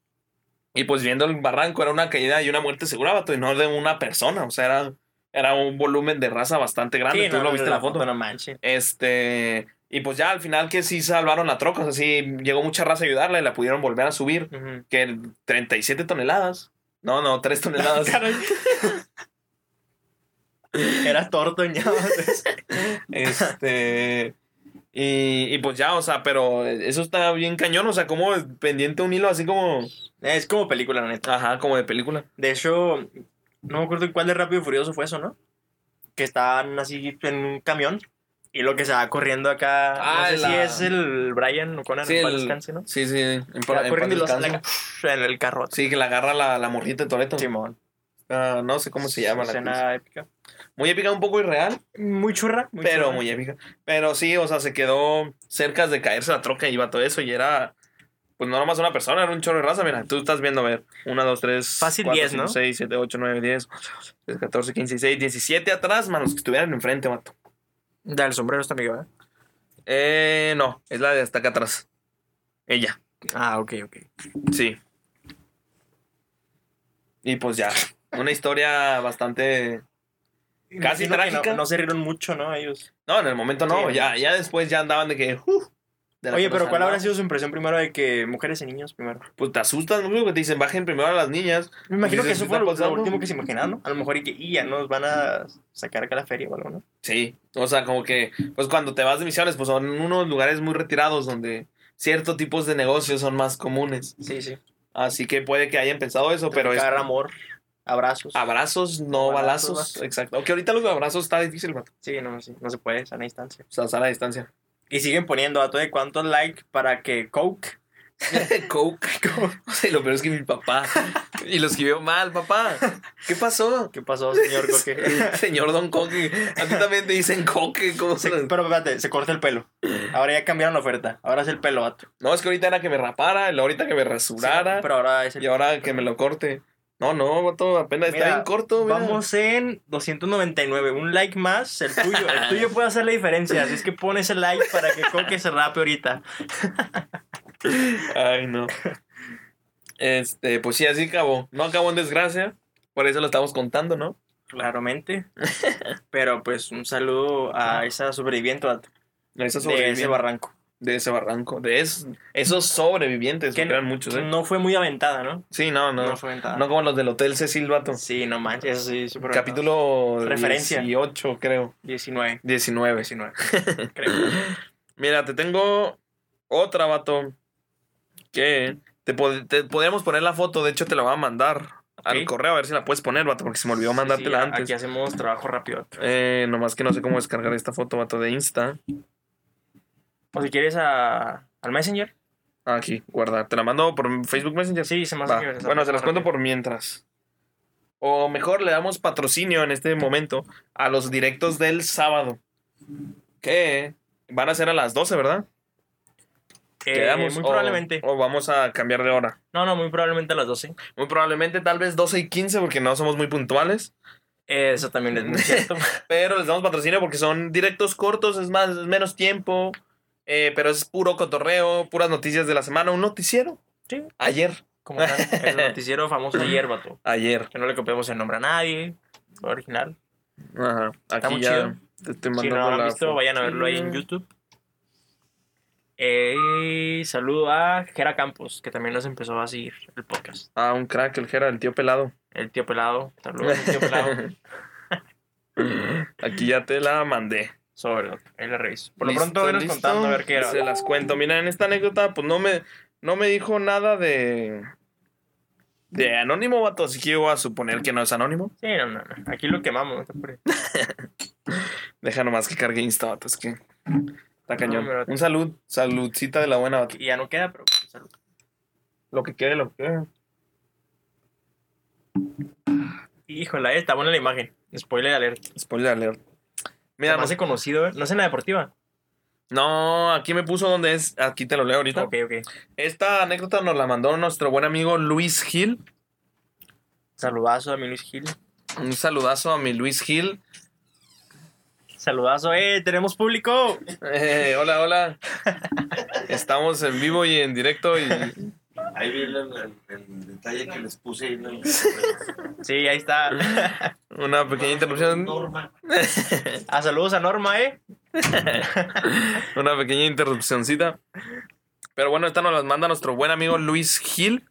Y pues viendo el barranco era una caída y una muerte segura, vato, y no de una persona. O sea, era, era un volumen de raza bastante grande. Sí, Tú no, lo viste en la foto. No manches. Este. Y pues ya al final que sí salvaron la troca. O sea, sí llegó mucha raza a ayudarla y la pudieron volver a subir. Ujú. Que 37 toneladas. No, no, 3 toneladas. Era torto, ña. Este. Y, y pues ya, o sea, pero eso está bien cañón, o sea, como pendiente un hilo así como. Es como película, la neta. Ajá, como de película. De hecho, no me acuerdo en cuál de Rápido y Furioso fue eso, ¿no? Que estaban así en un camión y lo que se va corriendo acá. Ah, no sé la- si es el Brian O'Connor Sí, en paz el- descanse, ¿no? Sí, sí, en, pa- en corriendo y el carro. Sí, que la agarra la, la morrita de Toreto. Simón. Ah, no sé cómo se llama la. Escena épica. Muy épica, un poco irreal, Muy churra. Muy pero churra. muy épica. Pero sí, o sea, se quedó cerca de caerse la troca y iba todo eso y era. Pues no nomás una persona, era un chorro de raza. Mira, tú estás viendo, a ver. 1, 2, 3. Fácil 10, ¿no? 6, 7, 8, 9, 10, 13, 14, 15, 16, 17 atrás, más los que estuvieran enfrente, mato. Del sombrero está amigo, ¿eh? Eh, no, es la de hasta acá atrás. Ella, Ah, ok, ok. sí. Y pues ya, una historia bastante... Casi trágica. No, no se rieron mucho, ¿no? Ellos. No, en el momento no, Sí, ya, ya después ya andaban de que... uh, Oye, pero ¿cuál habrá sido su impresión primero de que mujeres y niños primero? Pues te asustan, lo único que te dicen, bajen primero a las niñas. Me imagino que eso ¿qué fue lo, último que se imaginaron, ¿no? A lo mejor y que y ya nos van a sacar acá a la feria o algo, ¿no? Sí, o sea, como que, pues cuando te vas de misiones, pues son unos lugares muy retirados donde ciertos tipos de negocios son más comunes. Sí, sí. Así que puede que hayan pensado eso, pero es amor, abrazos. abrazos, no Balazos, balazos. Exacto. Aunque ahorita los abrazos está difícil, vato. Sí, no, sí, no se puede, sana distancia. O sea, sana a distancia. Y siguen poniendo a todo de cuántos likes para que Coke. Coke. Y lo peor es que mi papá. Y lo escribió mal, papá. ¿Qué pasó? ¿Qué pasó, señor Coque? Señor Don Coque. A ti también te dicen Coque. ¿cómo Se- se- pero espérate, se corta el pelo. Ahora ya cambiaron la oferta. Ahora es el pelo, vato. No, es que ahorita era que me rapara, ahorita que me rasurara. Sí, pero ahora es el Y ahora que me lo corte. No, no, vato, apenas Mira, está bien corto. mira. Vamos en 299. Un like más, el tuyo. El tuyo puede hacer la diferencia. Así es que pon ese like para que Coque se rape ahorita. Ay, no. Este, pues sí, así acabó. No acabó en desgracia. Por eso lo estamos contando, ¿no? Claramente. Pero pues un saludo a esa sobreviviente vato, Esa de ese sobreviviente. barranco. De ese barranco, de es- esos sobrevivientes, Que eran muchos, ¿eh? No fue muy aventada, ¿no? Sí, no, no. No, No, fue aventada. como los del Hotel Cecil Vato. Sí, no manches, eso sí. Capítulo Referencia. 18, creo. 19. 19. 19. creo. Mira, te tengo otra, vato. Que te, pod- te podríamos poner la foto, de hecho te la voy a mandar al correo a ver si la puedes poner, vato, porque se me olvidó mandártela Sí, antes. Aquí hacemos trabajo rápido. Eh, nomás que no sé cómo descargar esta foto, vato, de Insta. O si quieres a, al Messenger. Ah, Aquí, guarda. Te la mando por Facebook Messenger. Sí, se me hace que- Bueno, se las cuento por mientras. O mejor le damos patrocinio en este momento a los directos del sábado. Que van a ser a las 12, ¿verdad? Eh, Quedamos. muy probablemente. O, vamos a cambiar de hora. No, no, muy probablemente a las 12. Muy probablemente, tal vez 12 y 15, porque no somos muy puntuales. Eso también es muy cierto. Pero les damos patrocinio porque son directos cortos, es más, es menos tiempo. Eh, pero es puro cotorreo, puras noticias de la semana. Un noticiero. Sí. Ayer. Como tal, el noticiero famoso ayer, vato. Ayer. Que no le copiamos el nombre a nadie. Fue original. Ajá. Aquí muy ya chido. te estoy Si no lo han visto, vayan a verlo ahí en. YouTube. Eh, saludo a Jera Campos, que también nos empezó a seguir el podcast. Ah, un crack, el Jera, el tío pelado. El tío pelado. Saludos al tío pelado. Aquí ya te la mandé. Sobre, ahí la reviso. Por lo pronto, venos contando a ver qué era. Se las cuento. Mira, en esta anécdota, pues no me, no me dijo nada de. De anónimo, vato. Así que yo voy a suponer que no es anónimo. Sí, no, no, no. Aquí lo quemamos, no te apures. Deja nomás que cargue Insta, vato. Es que. Está cañón. No, pero- Un salud. Saludcita de la buena, vato. Y ya no queda, pero pues, salud. Lo que quede, lo que quede. Híjole, eh, está buena la imagen. Spoiler alert. Spoiler alert. Mira, más no, conocido, ¿eh? No es en la deportiva. no, aquí me puso donde es. Aquí te lo leo ahorita. Ok, ok. Esta anécdota nos la mandó nuestro buen amigo Luis Gil. Saludazo a mi Luis Gil. Un saludazo a mi Luis Gil. Saludazo, eh, tenemos público. Eh, hola, hola. Estamos en vivo y en directo y Ahí vi el, el- el detalle que les puse ahí en el- Sí, ahí está. una pequeña interrupción. Norma. Ah, saludos a Norma, eh. Una pequeña interrupcióncita. Pero bueno, esta nos las manda nuestro buen amigo Luis Gil.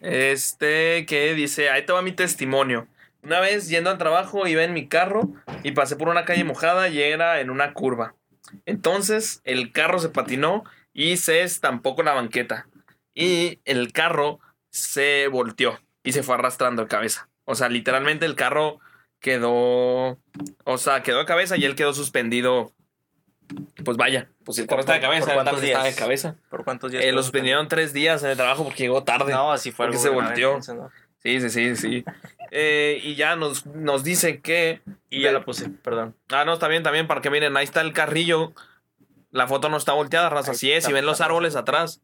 Este que dice, ahí te va mi testimonio. Una vez yendo al trabajo iba en mi carro y pasé por una calle mojada y era en una curva. Entonces el carro se patinó y se estampó con la banqueta. Y el carro se volteó y se fue arrastrando de cabeza. O sea, literalmente el carro quedó... O sea, quedó de cabeza y él quedó suspendido. Pues vaya, pues si el carro está de ¿Por- cabeza, por cuántos carro está de días? cabeza. ¿Por cuántos días? Eh, lo suspendieron tres días en el trabajo porque llegó tarde. No, así fue Porque se volteó. ¿no? Sí, sí, sí, sí. Eh, y ya nos, nos dice que... Y ya la puse, perdón. Ah, no, está bien, también, para que miren, ahí está el carrillo. La foto no está volteada, raza. Así es, si ven los árboles atrás,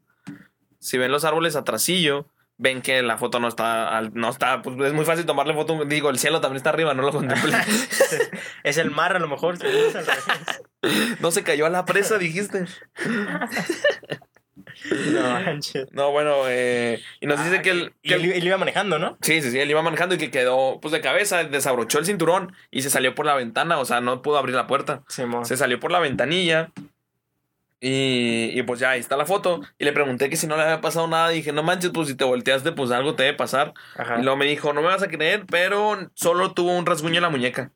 si ven los árboles atrasillo, ven que la foto no está, no está, pues es muy fácil tomarle foto. Digo, el cielo también está arriba, no lo contemplé. Es el mar, a lo mejor. no se cayó a la presa, dijiste. No. No, bueno, eh, y nos dice Ah, que. Y que él, el- él iba manejando, ¿no? Sí, sí, sí, él iba manejando y que quedó pues de cabeza, desabrochó el cinturón y se salió por la ventana, o sea, no pudo abrir la puerta. Se salió por la ventanilla y, y pues ya ahí está la foto. Y le pregunté que si no le había pasado nada. Dije, no manches, pues si te volteaste, pues algo te debe pasar. Ajá. Y luego me dijo, no me vas a creer, pero solo tuvo un rasguño en la muñeca.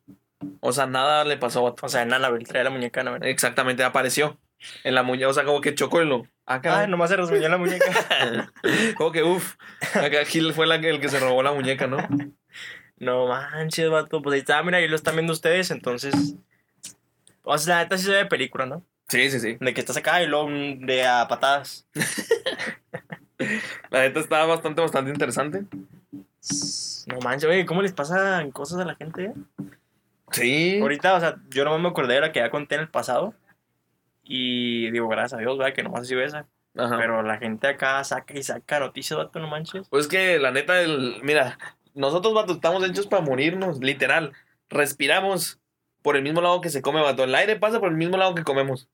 O sea, nada le pasó. vato. O sea, en Annabelle traía la muñeca Annabelle. Exactamente, apareció en la muñeca. O sea, como que chocó y lo. Ah, Ah, nomás se rasguñó la muñeca. como que uff. Acá Gil fue la el que se robó la muñeca, ¿no? No manches, vato. Pues ahí está, mira, ahí lo están viendo ustedes, entonces. O sea, la neta sí se ve de película, ¿no? Sí, sí, sí. De que estás acá y luego de a patadas. La neta estaba bastante, bastante interesante. No manches, oye, ¿cómo les pasan cosas a la gente? Sí. Ahorita, o sea, yo nomás me acordé de la que ya conté en el pasado. Y digo, gracias a Dios, ¿verdad? Que nomás sido esa. Ajá. Pero la gente acá saca y saca noticias, vato, no manches. Pues que la neta, el, mira, nosotros, vato, estamos hechos para morirnos, literal. Respiramos por el mismo lado que se come, vato. El aire pasa por el mismo lado que comemos.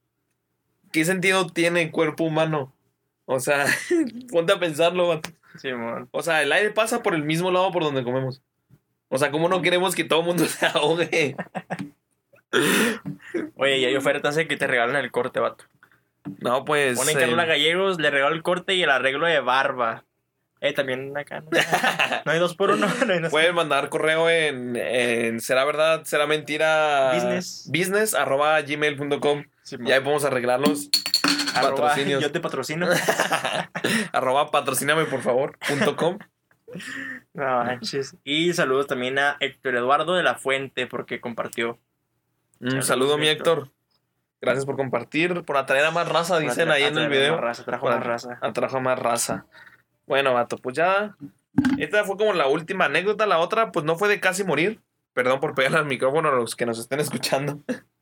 ¿Qué sentido tiene el cuerpo humano? O sea, ponte a pensarlo, vato. Sí, mon. O sea, el aire pasa por el mismo lado por donde comemos. O sea, ¿cómo no queremos que todo el mundo se ahogue? Oye, y hay ofertas de que te regalan el corte, vato. No, pues. Ponen eh, Carla Gallegos, le regalo el corte y el arreglo de barba. Eh, también acá, ¿no? No hay dos por uno, no hay dos Pueden mandar correo en, en será verdad, será mentira. Business. Business arroba gmail.com. Sí, Y ahí podemos arreglarlos. arroba. Yo te patrocino. arroba patrocíname por favor. punto com. No manches. Y saludos también a Héctor Eduardo de la Fuente porque compartió. Un saludo, mi Héctor. Gracias por compartir, por atraer a más raza, dicen ahí en el atrajo video. más raza, trajo Para- más raza. Atrajo más raza. Bueno, vato, pues ya. Esta fue como la última anécdota. La otra, pues no fue de casi morir. Perdón por pegarle al micrófono a los que nos estén escuchando.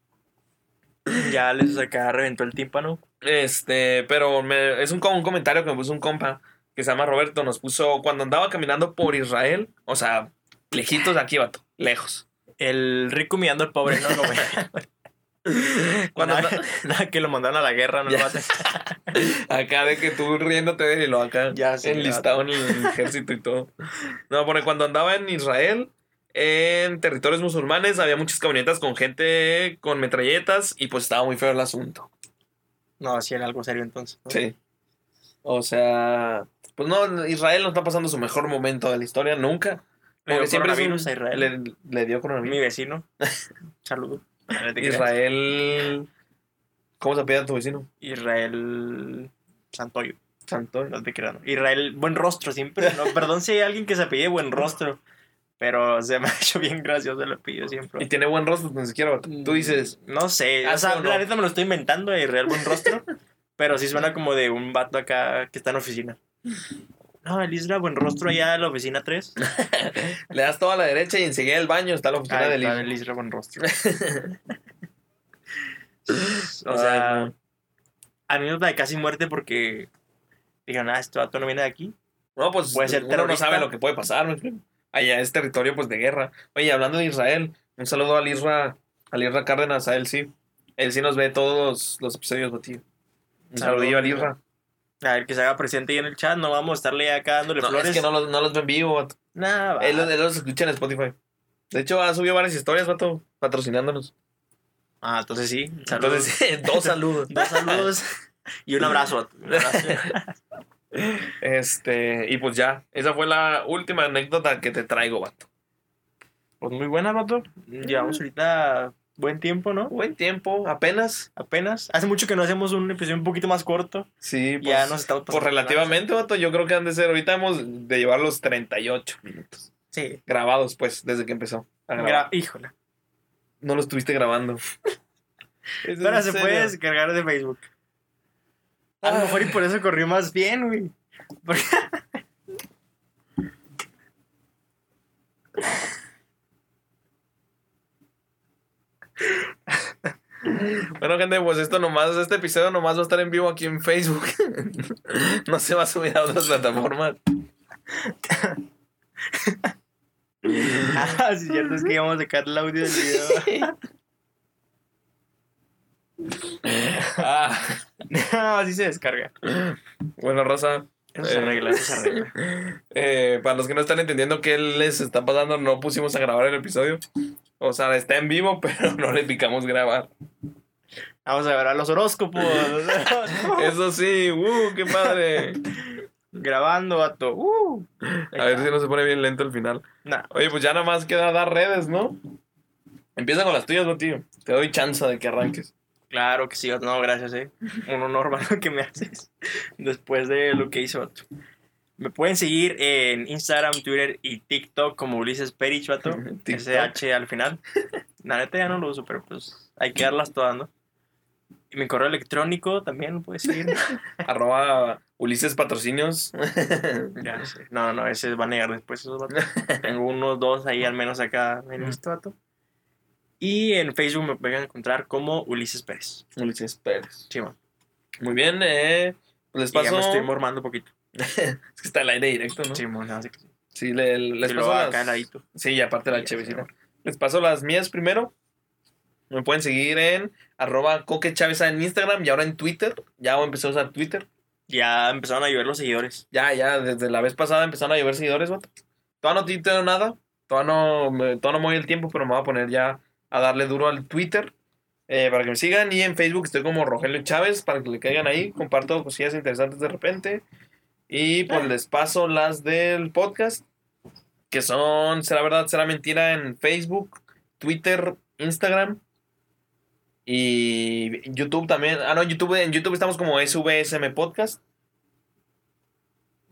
Ya les acá reventó el tímpano. Este, pero me- es un, un comentario que me puso un compa que se llama Roberto. Nos puso cuando andaba caminando por Israel. O sea, lejitos de aquí, vato. Lejos. El rico mirando al pobre, ¿no? Como- Cuando nada, que lo mandaron a la guerra, no Ya. lo maten. Acá de que tú riéndote de lo acá. Ya sé, enlistado en el ejército y todo. No, porque cuando andaba en Israel, en territorios musulmanes, había muchas camionetas con gente con metralletas y pues estaba muy feo el asunto. No, sí era algo serio entonces. ¿no? Sí. O sea, pues no, Israel no está pasando su mejor momento de la historia nunca. Le dio Porque siempre un- coronavirus a Israel. Le, le dio Mi coronavirus. vecino. Saludo. No. Israel. ¿Cómo se apellida tu vecino? Israel Santoyo. Santo. No te creas. no. Israel, buen rostro siempre. No, perdón si hay alguien que se apellide buen rostro. Pero se me ha hecho bien gracioso el apellido Y siempre. tiene buen rostro, ni siquiera. Tú dices, No sé. O ¿Hace sea, la neta me lo estoy inventando Israel buen rostro. pero sí suena como de un vato acá que está en oficina. No, el Isra buen rostro allá en la oficina 3. le das toda a la derecha y enseguida el baño está la oficina del está hijo. el Isra buen rostro. o sea, anécdota de casi muerte porque digan, ah, este vato no viene de aquí. No, pues Puede ser uno no sabe lo que puede pasar, me. Allá es territorio pues de guerra. Oye, hablando de Israel, un saludo al Isra, al Isra Cárdenas, a él sí. Él sí nos ve todos los episodios, Batillo. Un saludillo al Isra. A ver, que se haga presente ahí en el chat. No vamos a estarle acá dándole No, flores. es que no los, no los ve en vivo, vato. Nah, va. Él, los- él los escucha en Spotify. De hecho, ha subido varias historias, vato, patrocinándonos. Ah, entonces sí. Saludos. Entonces, dos saludos. Dos saludos y un abrazo. Un abrazo. Este, y pues ya, esa fue la última anécdota que te traigo, vato. Pues muy buena, vato. Llevamos ahorita buen tiempo, ¿no? Buen tiempo, apenas. Apenas. Hace mucho que no hacemos un episodio un poquito más corto. Sí, pues, ya nos estamos Pues relativamente, vato, yo creo que han de ser, ahorita hemos de llevar los 38 minutos. Sí. Grabados, pues, desde que empezó. a. Gra- Híjole. No lo estuviste grabando. ¿Es Pero en se serio? puede descargar de Facebook. A lo mejor y por eso corrió más bien, güey. Porque- Bueno, gente, pues esto nomás, este episodio nomás va a estar en vivo aquí en Facebook. no se va a subir a otras plataformas. Ah, sí, cierto, es que íbamos a sacar el audio del video. Ah, No, así se descarga. bueno, Rosa. Eso se Eh. arregla, eso se arregla. eh, para los que no están entendiendo qué les está pasando, no pusimos a grabar el episodio. O sea, está en vivo, pero no le picamos grabar. Vamos a ver a los horóscopos. Eso sí, uh, qué padre. Grabando, vato. Uh. A ver si no se pone bien lento el final. Nah, Oye, pues ya nada más queda dar redes, ¿no? Empieza con las tuyas, ¿no, tío? Te doy chance de que arranques. claro que sí, no, gracias, eh. Un honor, vato, que me haces después de lo que hizo, vato. Me pueden seguir en Instagram, Twitter y TikTok como Ulises Perich, vato. SH al final. La neta ya no lo uso, pero pues hay que darlas todas, ¿no? Y mi correo electrónico también lo puedes seguir. Arroba Ulises Patrocinios. Ya sé. No, no, ese va a negar después esos vatos. Tengo unos dos ahí al menos acá en este vato. Y en Facebook me pueden encontrar como Ulises Pérez. Ulises Pérez. Chima. Muy bien, eh. Pues les Y ya paso. me estoy mormando un poquito. Es que está el aire directo, ¿no? Simón, así que sí. Sí, le- les paso las... acá. Sí, y aparte la chevecita. Les paso las mías primero. Me pueden seguir en arroba Coque Chávez en Instagram y ahora en Twitter. Ya empecé a usar Twitter. Ya empezaron a llover los seguidores. Ya, ya, desde la vez pasada empezaron a llover seguidores, vato. Todavía no tuiteo nada. Todavía no, me, todavía no me voy el tiempo, pero me voy a poner ya a darle duro al Twitter. Eh, para que me sigan. Y en Facebook estoy como Rogelio Chávez, para que le caigan ahí. Comparto cosillas interesantes de repente. Y pues les paso las del podcast, que son Será Verdad, Será Mentira en Facebook, Twitter, Instagram. Y YouTube también. Ah, no, YouTube, en YouTube estamos como SVSM Podcast.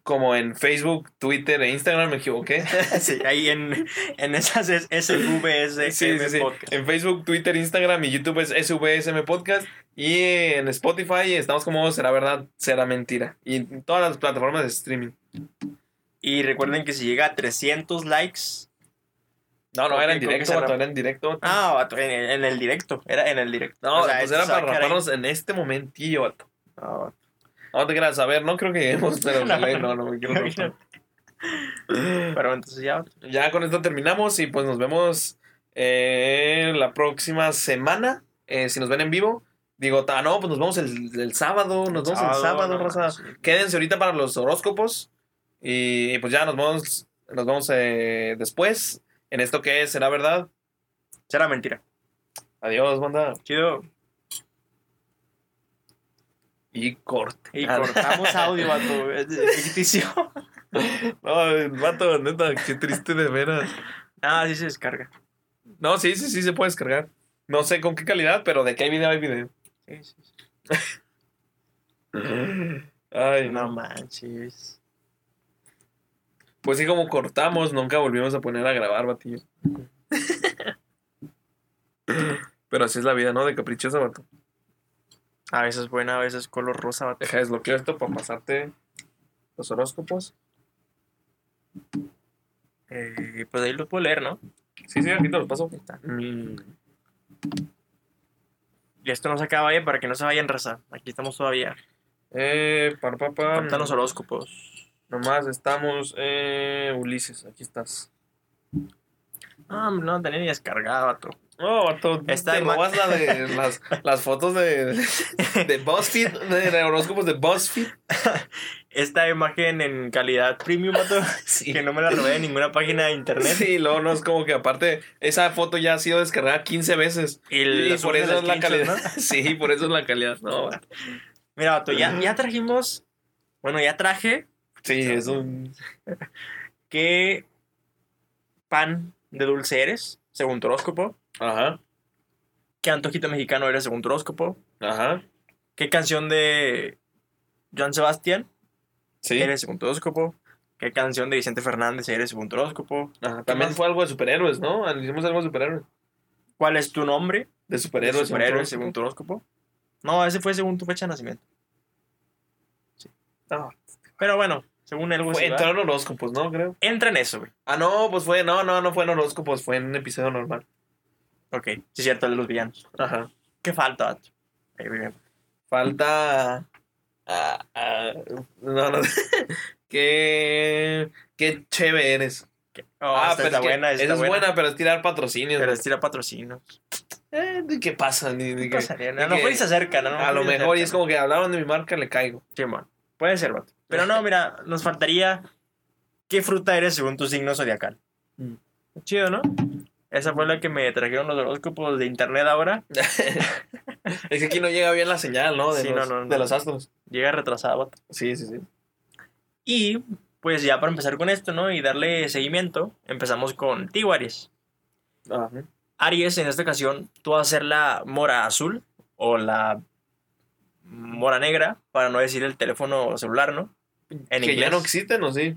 Como en Facebook, Twitter e Instagram, me equivoqué. sí, ahí en, en esas es SVSM Sí, sí, sí. Podcast. En Facebook, Twitter, Instagram y YouTube es SVSM Podcast. Y en Spotify estamos como Será Verdad, Será Mentira. Y en todas las plataformas de streaming. Y recuerden que si llega a 300 likes. No, no, era en ¿con qué directo, vato, era en directo. Ah, vato, en, el- en el directo. Era en el directo. No, O sea, pues era para ahí. raparnos en este momentillo, vato. No, vato. No te creas, a ver, no creo que lleguemos, pero No, no, no me quiero no. Pero entonces ya. Ya con esto terminamos y pues nos vemos eh, la próxima semana. eh, si nos ven en vivo. Digo, ah, no, pues nos vemos el, el sábado. Nos vemos el sábado, no, sí. Quédense ahorita para los horóscopos. Y pues ya nos vemos, nos vemos eh, después. En esto que es, será verdad. Será mentira. Adiós, banda. Chido. Y corte. Y cortamos audio, vato. Es ficticio. No, vato, neta, qué triste de veras. Ah, sí se descarga. No, sí, sí, sí se puede descargar. No sé con qué calidad, pero de qué hay video hay video. Sí, sí, sí. Ay, No no. manches. Pues sí, como cortamos, nunca volvimos a poner a grabar, batillo. Pero así es la vida, ¿no? De caprichosa, vato. A veces buena, a veces color rosa, vato. Deja desbloquear esto para pasarte los horóscopos. Eh, pues ahí lo puedo leer, ¿no? Sí, sí, aquí te los paso. Ahí está. Mm. Y esto no se acaba, ¿eh? Para que no se vayan raza. Aquí estamos todavía. Eh, para papá. Faltan los horóscopos. Nomás estamos, eh, Ulises, aquí estás. Ah, no, tenía ni descargado, vato. No, vato, Esta te robas la de las, las fotos de, de BuzzFeed, de horóscopos de BuzzFeed. Esta imagen en calidad premium, vato. Sí. Que no me la robé de ninguna página de internet. Sí, luego no es como que aparte, esa foto ya ha sido descargada 15 veces. Y, por eso es la calidad. ¿no? Sí, por eso es la calidad. No, vato. Mira, vato, ya, ya trajimos. Bueno, ya traje sí, es un. qué pan de dulce eres, según tu horóscopo. Ajá, ¿Qué antojito mexicano eres, según tu horóscopo? ajá. ¿Qué canción de Joan Sebastián Sí. eres, según tu horóscopo? ¿Qué canción de Vicente Fernández eres, según tu horóscopo? Ajá, También más? fue algo de superhéroes, ¿no? Hicimos algo de superhéroes. ¿Cuál es tu nombre? De de superhéroes. superhéroes, según tu horóscopo. No, ese fue según tu fecha de nacimiento. No, Pero bueno, según así, ¿va? entraron horóscopos, ¿no? Creo. Entra en eso, güey. Ah, no, pues fue, no, no, no fue en horóscopos, fue en un episodio normal. Ok, sí es cierto, de los villanos. Ajá. ¿Qué falta? Ahí, bien. Falta. ah, ah, no, no. qué. Qué chévere eres. Oh, ah, pero está es buena, está es buena. buena, pero es tirar patrocinios. Pero ¿no? estira patrocinios. Eh, ¿de ¿Qué pasa? Ni- ni ¿Qué pasaría? mejor que- se acercan, ¿no? a lo mejor, y es como que hablaron de mi marca, le caigo. Sí, bueno, puede ser, vato. Pero no, mira, nos faltaría. ¿Qué fruta eres según tu signo zodiacal? Mm. Chido, ¿no? Esa fue la que me trajeron los horóscopos de internet ahora. es que aquí no llega bien la señal, ¿no? De, Sí, los, no, no, de no. los astros. Llega retrasada, vato. Sí, sí, sí. Y pues ya para empezar con esto, ¿no? Y darle seguimiento, empezamos con ti, Aries. Ajá. Aries, en esta ocasión, tú vas a ser la mora azul o la mora negra, para no decir el teléfono celular, ¿no? En que ya no existen, ¿o sí?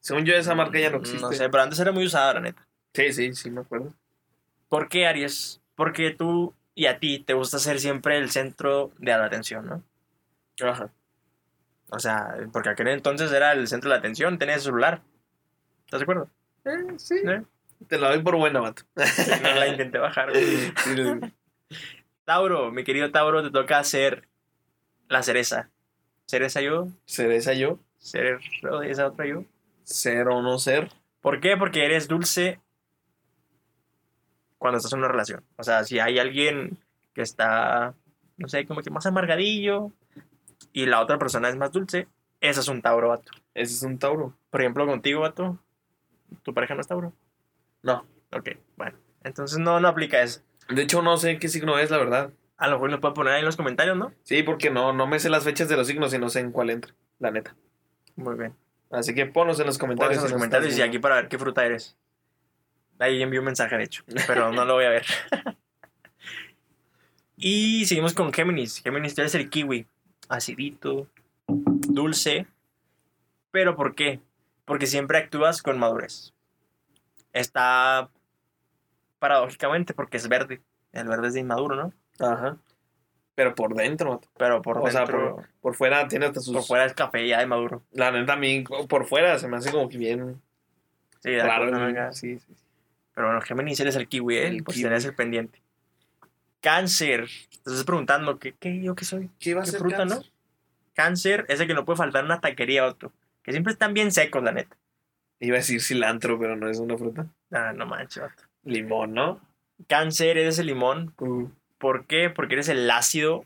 Según yo, esa marca ya no existe. No sé, pero antes era muy usada, la neta. Sí, sí, sí, me acuerdo. ¿Por qué, Aries? Porque tú y a ti te gusta ser siempre el centro de la atención, ¿no? Ajá. O sea, porque aquel entonces era el centro de la atención, tenías el celular. ¿Estás de acuerdo? Eh, sí. ¿Eh? Te la doy por buena, vato. No la intenté bajar. Tauro, mi querido Tauro, te toca hacer la cereza. ¿Cereza yo? ¿Cereza yo? ¿Ser esa otra yo? ¿Ser o no ser? ¿Por qué? Porque eres dulce cuando estás en una relación. O sea, si hay alguien que está, no sé, como que más amargadillo y la otra persona es más dulce, ese es un Tauro, vato. Ese es un Tauro. Por ejemplo, contigo, vato, ¿tu pareja no es Tauro? No. Ok, bueno. Entonces no, no aplica eso. De hecho, no sé qué signo es, la verdad. A lo mejor nos puede poner ahí en los comentarios, ¿no? Sí, porque no, no me sé las fechas de los signos y no sé en cuál entra, la neta. Muy bien. Así que ponlos en los comentarios. En los comentarios y aquí para ver qué fruta eres. Ahí envió un mensaje, de hecho, pero no lo voy a ver. y seguimos con Géminis. Géminis, eres el kiwi. Acidito, dulce. ¿Pero por qué? Porque siempre actúas con madurez. Está paradójicamente porque es verde. El verde es de inmaduro, ¿no? Ajá. Pero por dentro. Pero por O sea, dentro, por, por fuera tiene hasta sus... por fuera es café ya de maduro. La neta, a mí, por fuera se me hace como que bien Sí, de venga. Sí, sí, sí. Pero bueno, Géminis eres el kiwi, ¿eh? El Pues kiwi. tenés el pendiente. Cáncer. Te estás preguntando, ¿qué, qué yo qué soy? ¿Qué va a ¿Qué ser fruta, cáncer? no? Cáncer es el que no puede faltar en una taquería otro. Que siempre están bien secos, la neta. Iba a decir cilantro, pero no es una fruta. Ah, no manches, vato. Limón, ¿no? Cáncer, eres el limón. ¿Por qué? Porque eres el ácido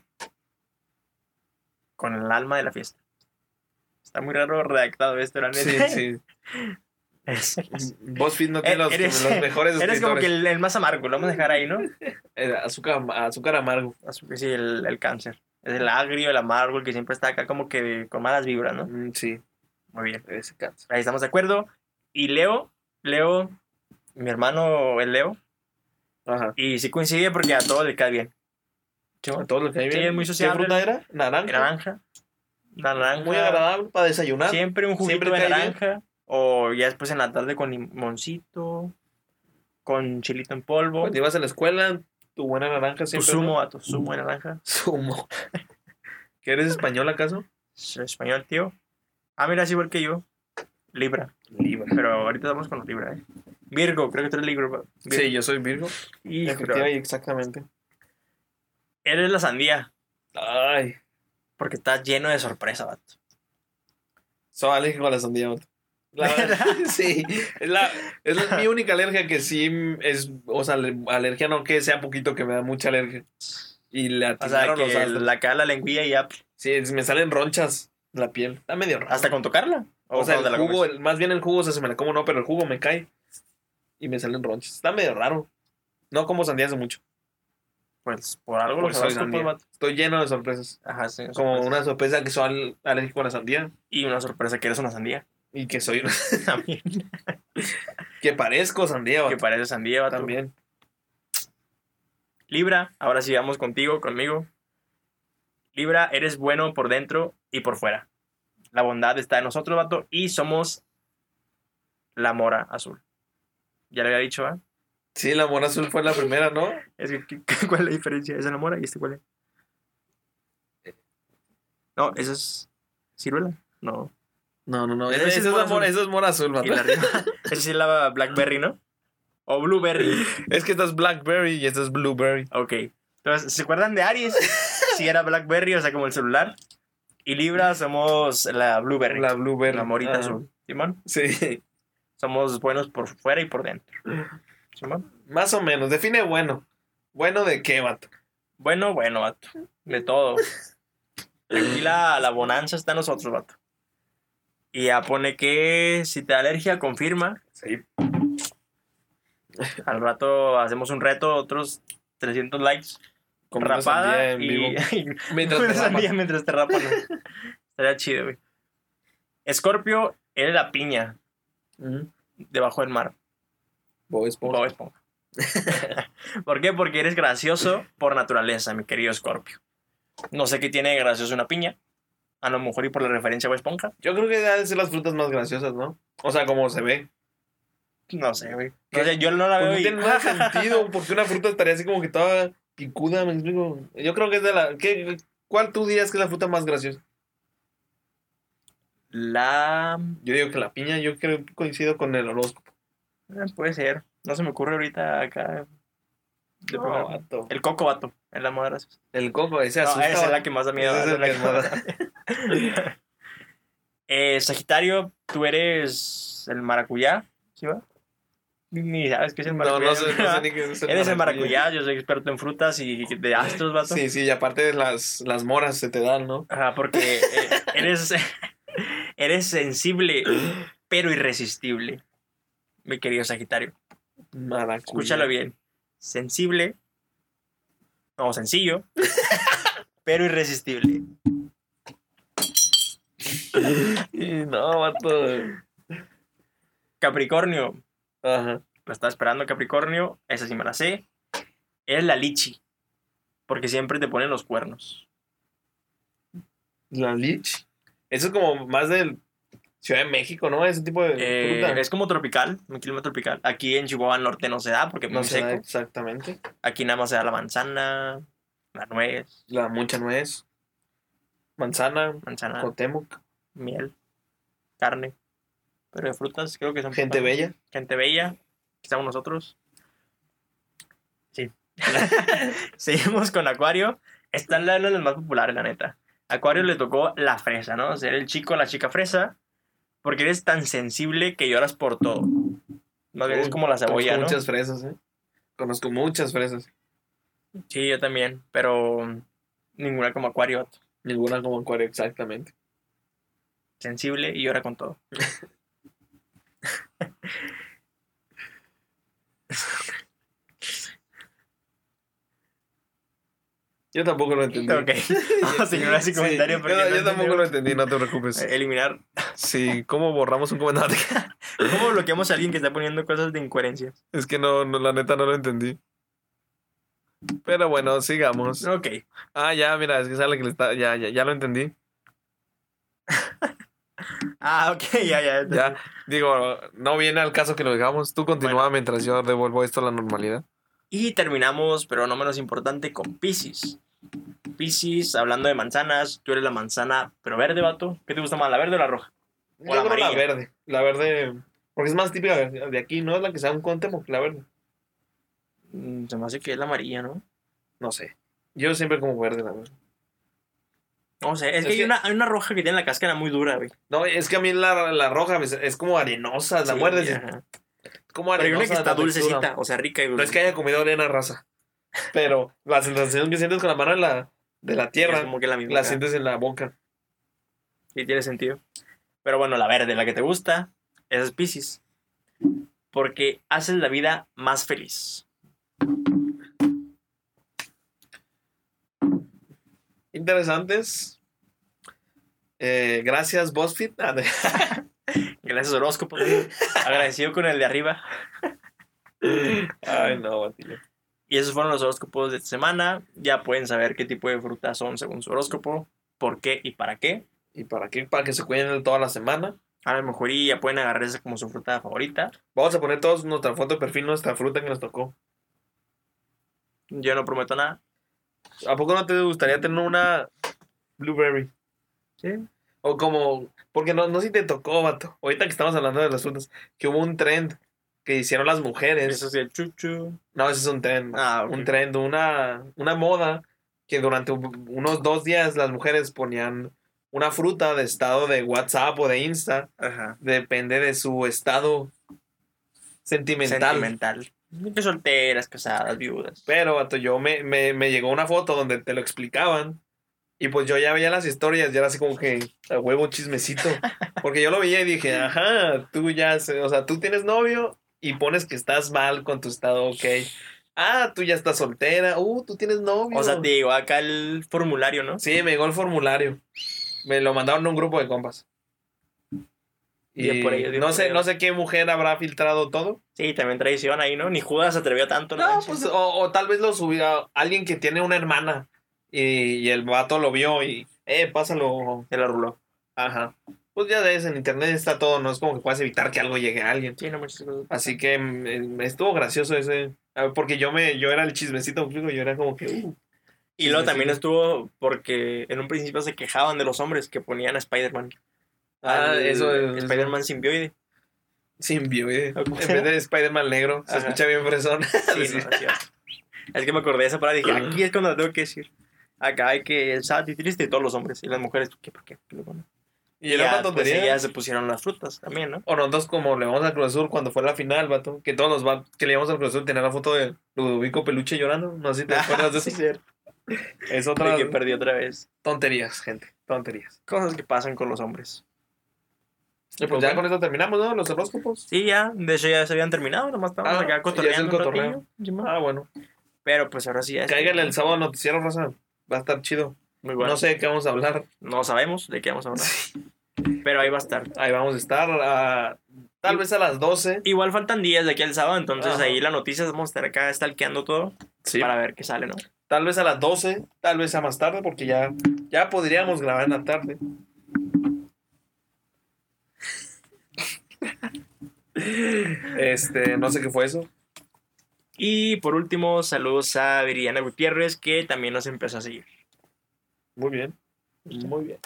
con el alma de la fiesta. Está muy raro redactado esto, la Sí, neta. sí. Es- BuzzFeed no tiene los, eres, los mejores eres como que el, el más amargo, lo vamos a dejar ahí, ¿no? Eh, azúcar, azúcar amargo. Sí, el, el cáncer. Es el agrio, el amargo, el que siempre está acá como que con malas vibras, ¿no? Mm, sí, Muy bien. ese cáncer. Ahí estamos de acuerdo. Y Leo, Leo, mi hermano es Leo. Ajá. Y sí coincide porque a todos le cae bien. A todo lo que hay Sí, bien. es muy ¿Qué sociable. fruta era? Naranja. Naranja. La naranja. Muy agradable para desayunar. Siempre un juguito Siempre de cae bien. O ya después en la tarde con limoncito. Con chilito en polvo. Cuando ibas a la escuela, tu buena naranja Tu siempre. zumo, ¿no? a tu zumo de naranja. Zumo. ¿Que eres español acaso? Soy español, tío. Ah, mira, es igual que yo. Libra. Libra. Pero ahorita vamos con los Libra, ¿eh? Virgo, creo que tú eres Libra. Sí, yo soy Virgo. Y exactamente. eres la sandía. Ay. Porque está lleno de sorpresa, vato. Soy alérgico a la sandía. vato. La verdad, sí. Es, la, es la- mi única alergia que sí es, o sea, ale- alergia no que sea poquito, que me da mucha alergia. Y le O sea, atinaron los que la cara, la lengüilla y ya. Sí, es- me salen ronchas la piel. Está medio raro. Hasta con tocarla. O sea, el la jugo, el- más bien el jugo, o sea, se me la como no, pero el jugo me cae y me salen ronchas. Está medio raro. No como sandía hace mucho. Pues por algo lo sabes. Estoy lleno de sorpresas. Ajá, sí. Como una sorpresa que soy al- alérgico a la sandía Y una sorpresa que eres una sandía. Y que soy También. que parezco sandía que parece sandía, vato. también. Libra, ahora sí vamos contigo, conmigo. Libra, eres bueno por dentro y por fuera. La bondad está en nosotros, vato, y somos la mora azul. Ya le había dicho, ¿eh? Sí, la mora azul fue la primera, ¿no? Es que, ¿qué- ¿cuál es la diferencia? ¿Esa es la mora y este cuál es? No, esa es ciruela. No. No, no, no. Esa, sí es mora esa es mora azul, vato. Esa sí es la blackberry, ¿no? O blueberry. Es que esta es blackberry y esta es blueberry. Ok. Entonces, ¿se acuerdan de Aries? Si era Blackberry, o sea, como el celular. Y Libra somos la Blueberry. La blueberry. La morita Ajá. azul. ¿Simón? Sí. Somos buenos por fuera y por dentro. ¿Simón? Más o menos. Define bueno. ¿Bueno de qué, vato? Bueno, bueno, vato. De todo. Aquí la, la bonanza está en nosotros, vato. Y ya pone que si te da alergia, confirma. Sí. Al rato hacemos un reto, otros 300 likes. Una rapada en y, vivo. y Mientras te rapan. mientras te rapan. Estaría chido, güey. Escorpio, eres la piña debajo del mar. Bob Esponja. Bob Esponja. ¿Por qué? Porque eres gracioso por naturaleza, mi querido Escorpio. No sé qué tiene de gracioso una piña. A lo mejor y por la referencia a Esponja. Yo creo que deben ser las frutas más graciosas, ¿no? O sea, como se ve. No sé, güey. No sé, yo no la Pues veo no tiene nada sentido, porque una fruta estaría así como que toda picuda, me explico. Yo creo que es de la. ¿qué, ¿Cuál tú dirías que es la fruta más graciosa? La... Yo digo que la piña, yo creo que coincido con el horóscopo. eh, Puede ser. No se me ocurre ahorita acá. de No, el coco, vato. Es la más graciosa. El coco, ese No, asusta. esa es la que más da miedo. Es esa el es que la más que- Eh, Sagitario, tú eres el maracuyá, ¿sí va? Ni sabes qué es el No, maracuyá. no sé, no sé ni qué es el Eres el maracuyá, yo soy experto en frutas y de astros, vato. Sí, sí, y aparte las, las moras se te dan, ¿no? Ajá, porque eh, eres, eres sensible, pero irresistible, mi querido Sagitario. Maracuyá. Escúchalo bien. Sensible, No, sencillo. pero irresistible. Y no, vato. Capricornio. Ajá. Lo estaba esperando Capricornio. Esa sí me la sé. Es la lichi. Porque siempre te ponen los cuernos. La lich. Eso es como más del Ciudad de México, ¿no? Ese tipo de Eh, fruta. es como tropical, un clima tropical. Aquí en Chihuahua Norte no se da porque es No muy sé seco. exactamente. Aquí nada más se da la manzana, la nuez, La mucha nuez. Manzana. manzana, Cotemoc. Miel, carne. Pero de frutas creo que son Gente pocas. bella. Gente bella. Estamos nosotros. Sí. Seguimos con Acuario. Esta es la una de las más populares, la neta. Acuario le tocó la fresa, ¿no? Ser el chico, la chica fresa. Porque eres tan sensible que lloras por todo. Más bien es Uy, como la cebolla, Conozco ¿no? muchas fresas, ¿eh? Conozco muchas fresas. Sí, yo también. Pero ninguna como Acuario. Ninguna como acuario, exactamente. Sensible y llora con todo. Yo tampoco lo entendí. Ok. Vamos a ignorar ese Sí, comentario. yo, porque yo no tampoco lo entendí, no te preocupes. Eliminar. Sí, ¿cómo borramos un comentario? ¿Cómo bloqueamos a alguien que está poniendo cosas de incoherencia? es que no, no, la neta no lo entendí. Pero bueno, sigamos. Ok. Ah, ya, mira, es que sale que le está. Ya, ya, ya lo entendí. Ah, ok, ya, ya. Ya, digo, no viene al caso que lo dejamos. Tú continúa Bueno. mientras yo devuelvo esto a la normalidad. Y terminamos, pero no menos importante, con Pisces. Pisces, hablando de manzanas, tú eres la manzana, pero verde, vato. ¿Qué te gusta más, la verde o la roja? Yo la la verde. La verde. Porque es más típica de aquí, no es la que sea un Cuauhtémoc, la verde. Mm, Se me hace que es la amarilla, ¿no? No sé. Yo siempre como verde, la verdad. No sé, es, Es que, hay, Una, hay una roja que tiene la cáscara muy dura, güey. No, es que a mí la, la roja es como arenosa, la Sí, muerdes. y-. Como Pero hay arenosa. una que está textura. dulcecita, o sea, rica y No dulce. es que haya comido arena raza. Pero la sensación que sientes con la mano de la, de la tierra, como que la misma. la sientes en la boca. Sí, tiene sentido. Pero bueno, la verde, la que te gusta, esa es Pisces. Porque haces la vida más feliz. Interesantes. Eh, gracias, BuzzFeed. Ah, Gracias, horóscopo. Agradecido con el de arriba. Ay, no, batillo. Y esos fueron los horóscopos de esta semana. Ya pueden saber qué tipo de frutas son según su horóscopo, por qué y para qué. ¿Y para qué? Para que se cuiden toda la semana. A lo mejor y ya pueden agarrar esa como su fruta favorita. Vamos a poner todos nuestra foto de perfil, nuestra fruta que nos tocó. Yo no prometo nada. ¿A poco no te gustaría tener una blueberry? Sí. O como, porque no, no sé si te tocó, vato. Ahorita que estamos hablando de las frutas, que hubo un trend que hicieron las mujeres. Eso sí, el chuchu. No, ese es un trend. Ah. Un trend, una, una moda que durante un- unos dos días las mujeres ponían una fruta de estado de WhatsApp o de Insta. Ajá. Depende de su estado sentimental. Sentimental. Que solteras, casadas, viudas. Pero, vato, yo me, me, me llegó una foto donde te lo explicaban. Y pues yo ya veía las historias, ya era así como que a huevo un chismecito. Porque yo lo veía y dije, ajá, tú ya, o sea, tú tienes novio y pones que estás mal con tu estado, ok. Ah, tú ya estás soltera, uh, tú tienes novio. O sea, te llegó acá el formulario, ¿no? Sí, me llegó el formulario. Me lo mandaron a un grupo de compas. Y no sé, no sé qué mujer habrá filtrado todo. Sí, también traición ahí, ¿no? Ni Judas se atrevió tanto, ¿no? Pues, o, o tal vez lo subió alguien que tiene una hermana y, y el vato lo vio y, eh, pásalo. Se lo ruló. Ajá. Pues ya ves, en internet está todo, no es como que puedas evitar que algo llegue a alguien. Sí, no. Así que mm, eh, estuvo gracioso ese, porque yo me, yo era el chismecito, yo era como que, uh, Y luego también estuvo porque en un principio se quejaban de los hombres que ponían a Spider-Man. Ah, eso es- Spider-Man simbioide. simbioide. En vez de Spider-Man negro, se Ajá. escucha bien fresón. Sí, Sí. no es que me acordé de esa palabra y dije, aquí es cuando tengo que decir. Acá hay que el sad y triste y todos los hombres. Y las mujeres, ¿qué? ¿Por qué? ¿Qué le ponen? Y era una pues, tontería. ya se pusieron las frutas también, ¿no? O nosotros como le vamos al Cruz Azul cuando fue la final, vato, que todos los vatos que le íbamos al Cruz Azul tenían la foto de Ludovico Peluche llorando. No sé si te acuerdas de eso. Sí. Es De otra que perdió otra vez. tonterías, gente. Tonterías. Cosas que pasan con los hombres. Y pues ya con esto terminamos, ¿no? Los horóscopos. Sí, ya. De hecho, ya se habían terminado. Nomás estamos Ah, acá es cotorreando un. Simón. Ah, bueno. Pero pues ahora sí ya. es- Cáiganle el sábado noticiero, Rosa. Va a estar chido. Muy bueno. No sé de qué vamos a hablar. No sabemos de qué vamos a hablar. Pero ahí va a estar. Ahí vamos a estar. tal vez a las 12. Igual faltan días de aquí al sábado, entonces Ajá. ahí las noticias vamos a estar acá stalkeando todo Sí. para ver qué sale, ¿no? Tal vez a las 12. Tal vez a más tarde, porque ya, ya podríamos grabar en la tarde. Este, no sé qué fue eso. Y por último, saludos a Viridiana Gutiérrez, que también nos empezó a seguir. Muy bien. Muy bien.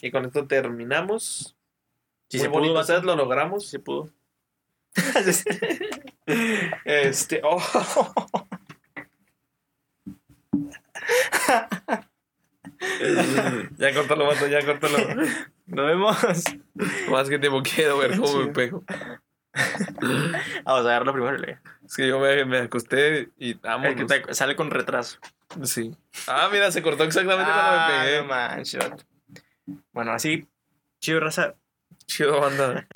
Y con esto terminamos. Si Muy se pudo, bonito, vato. ¿sabes? Lo logramos. Si se pudo. Este. oh. ya córtalo, vato, ya córtalo. Nos vemos. Más que tiempo quiero ver cómo me pego. Vamos a verlo primero. le- Es que yo me, me acosté y vámonos. que te- sale con retraso. Sí. Ah, mira, se cortó exactamente cuando me Ah, pegué. no manches. Bueno, así, chido, raza. Chido, banda.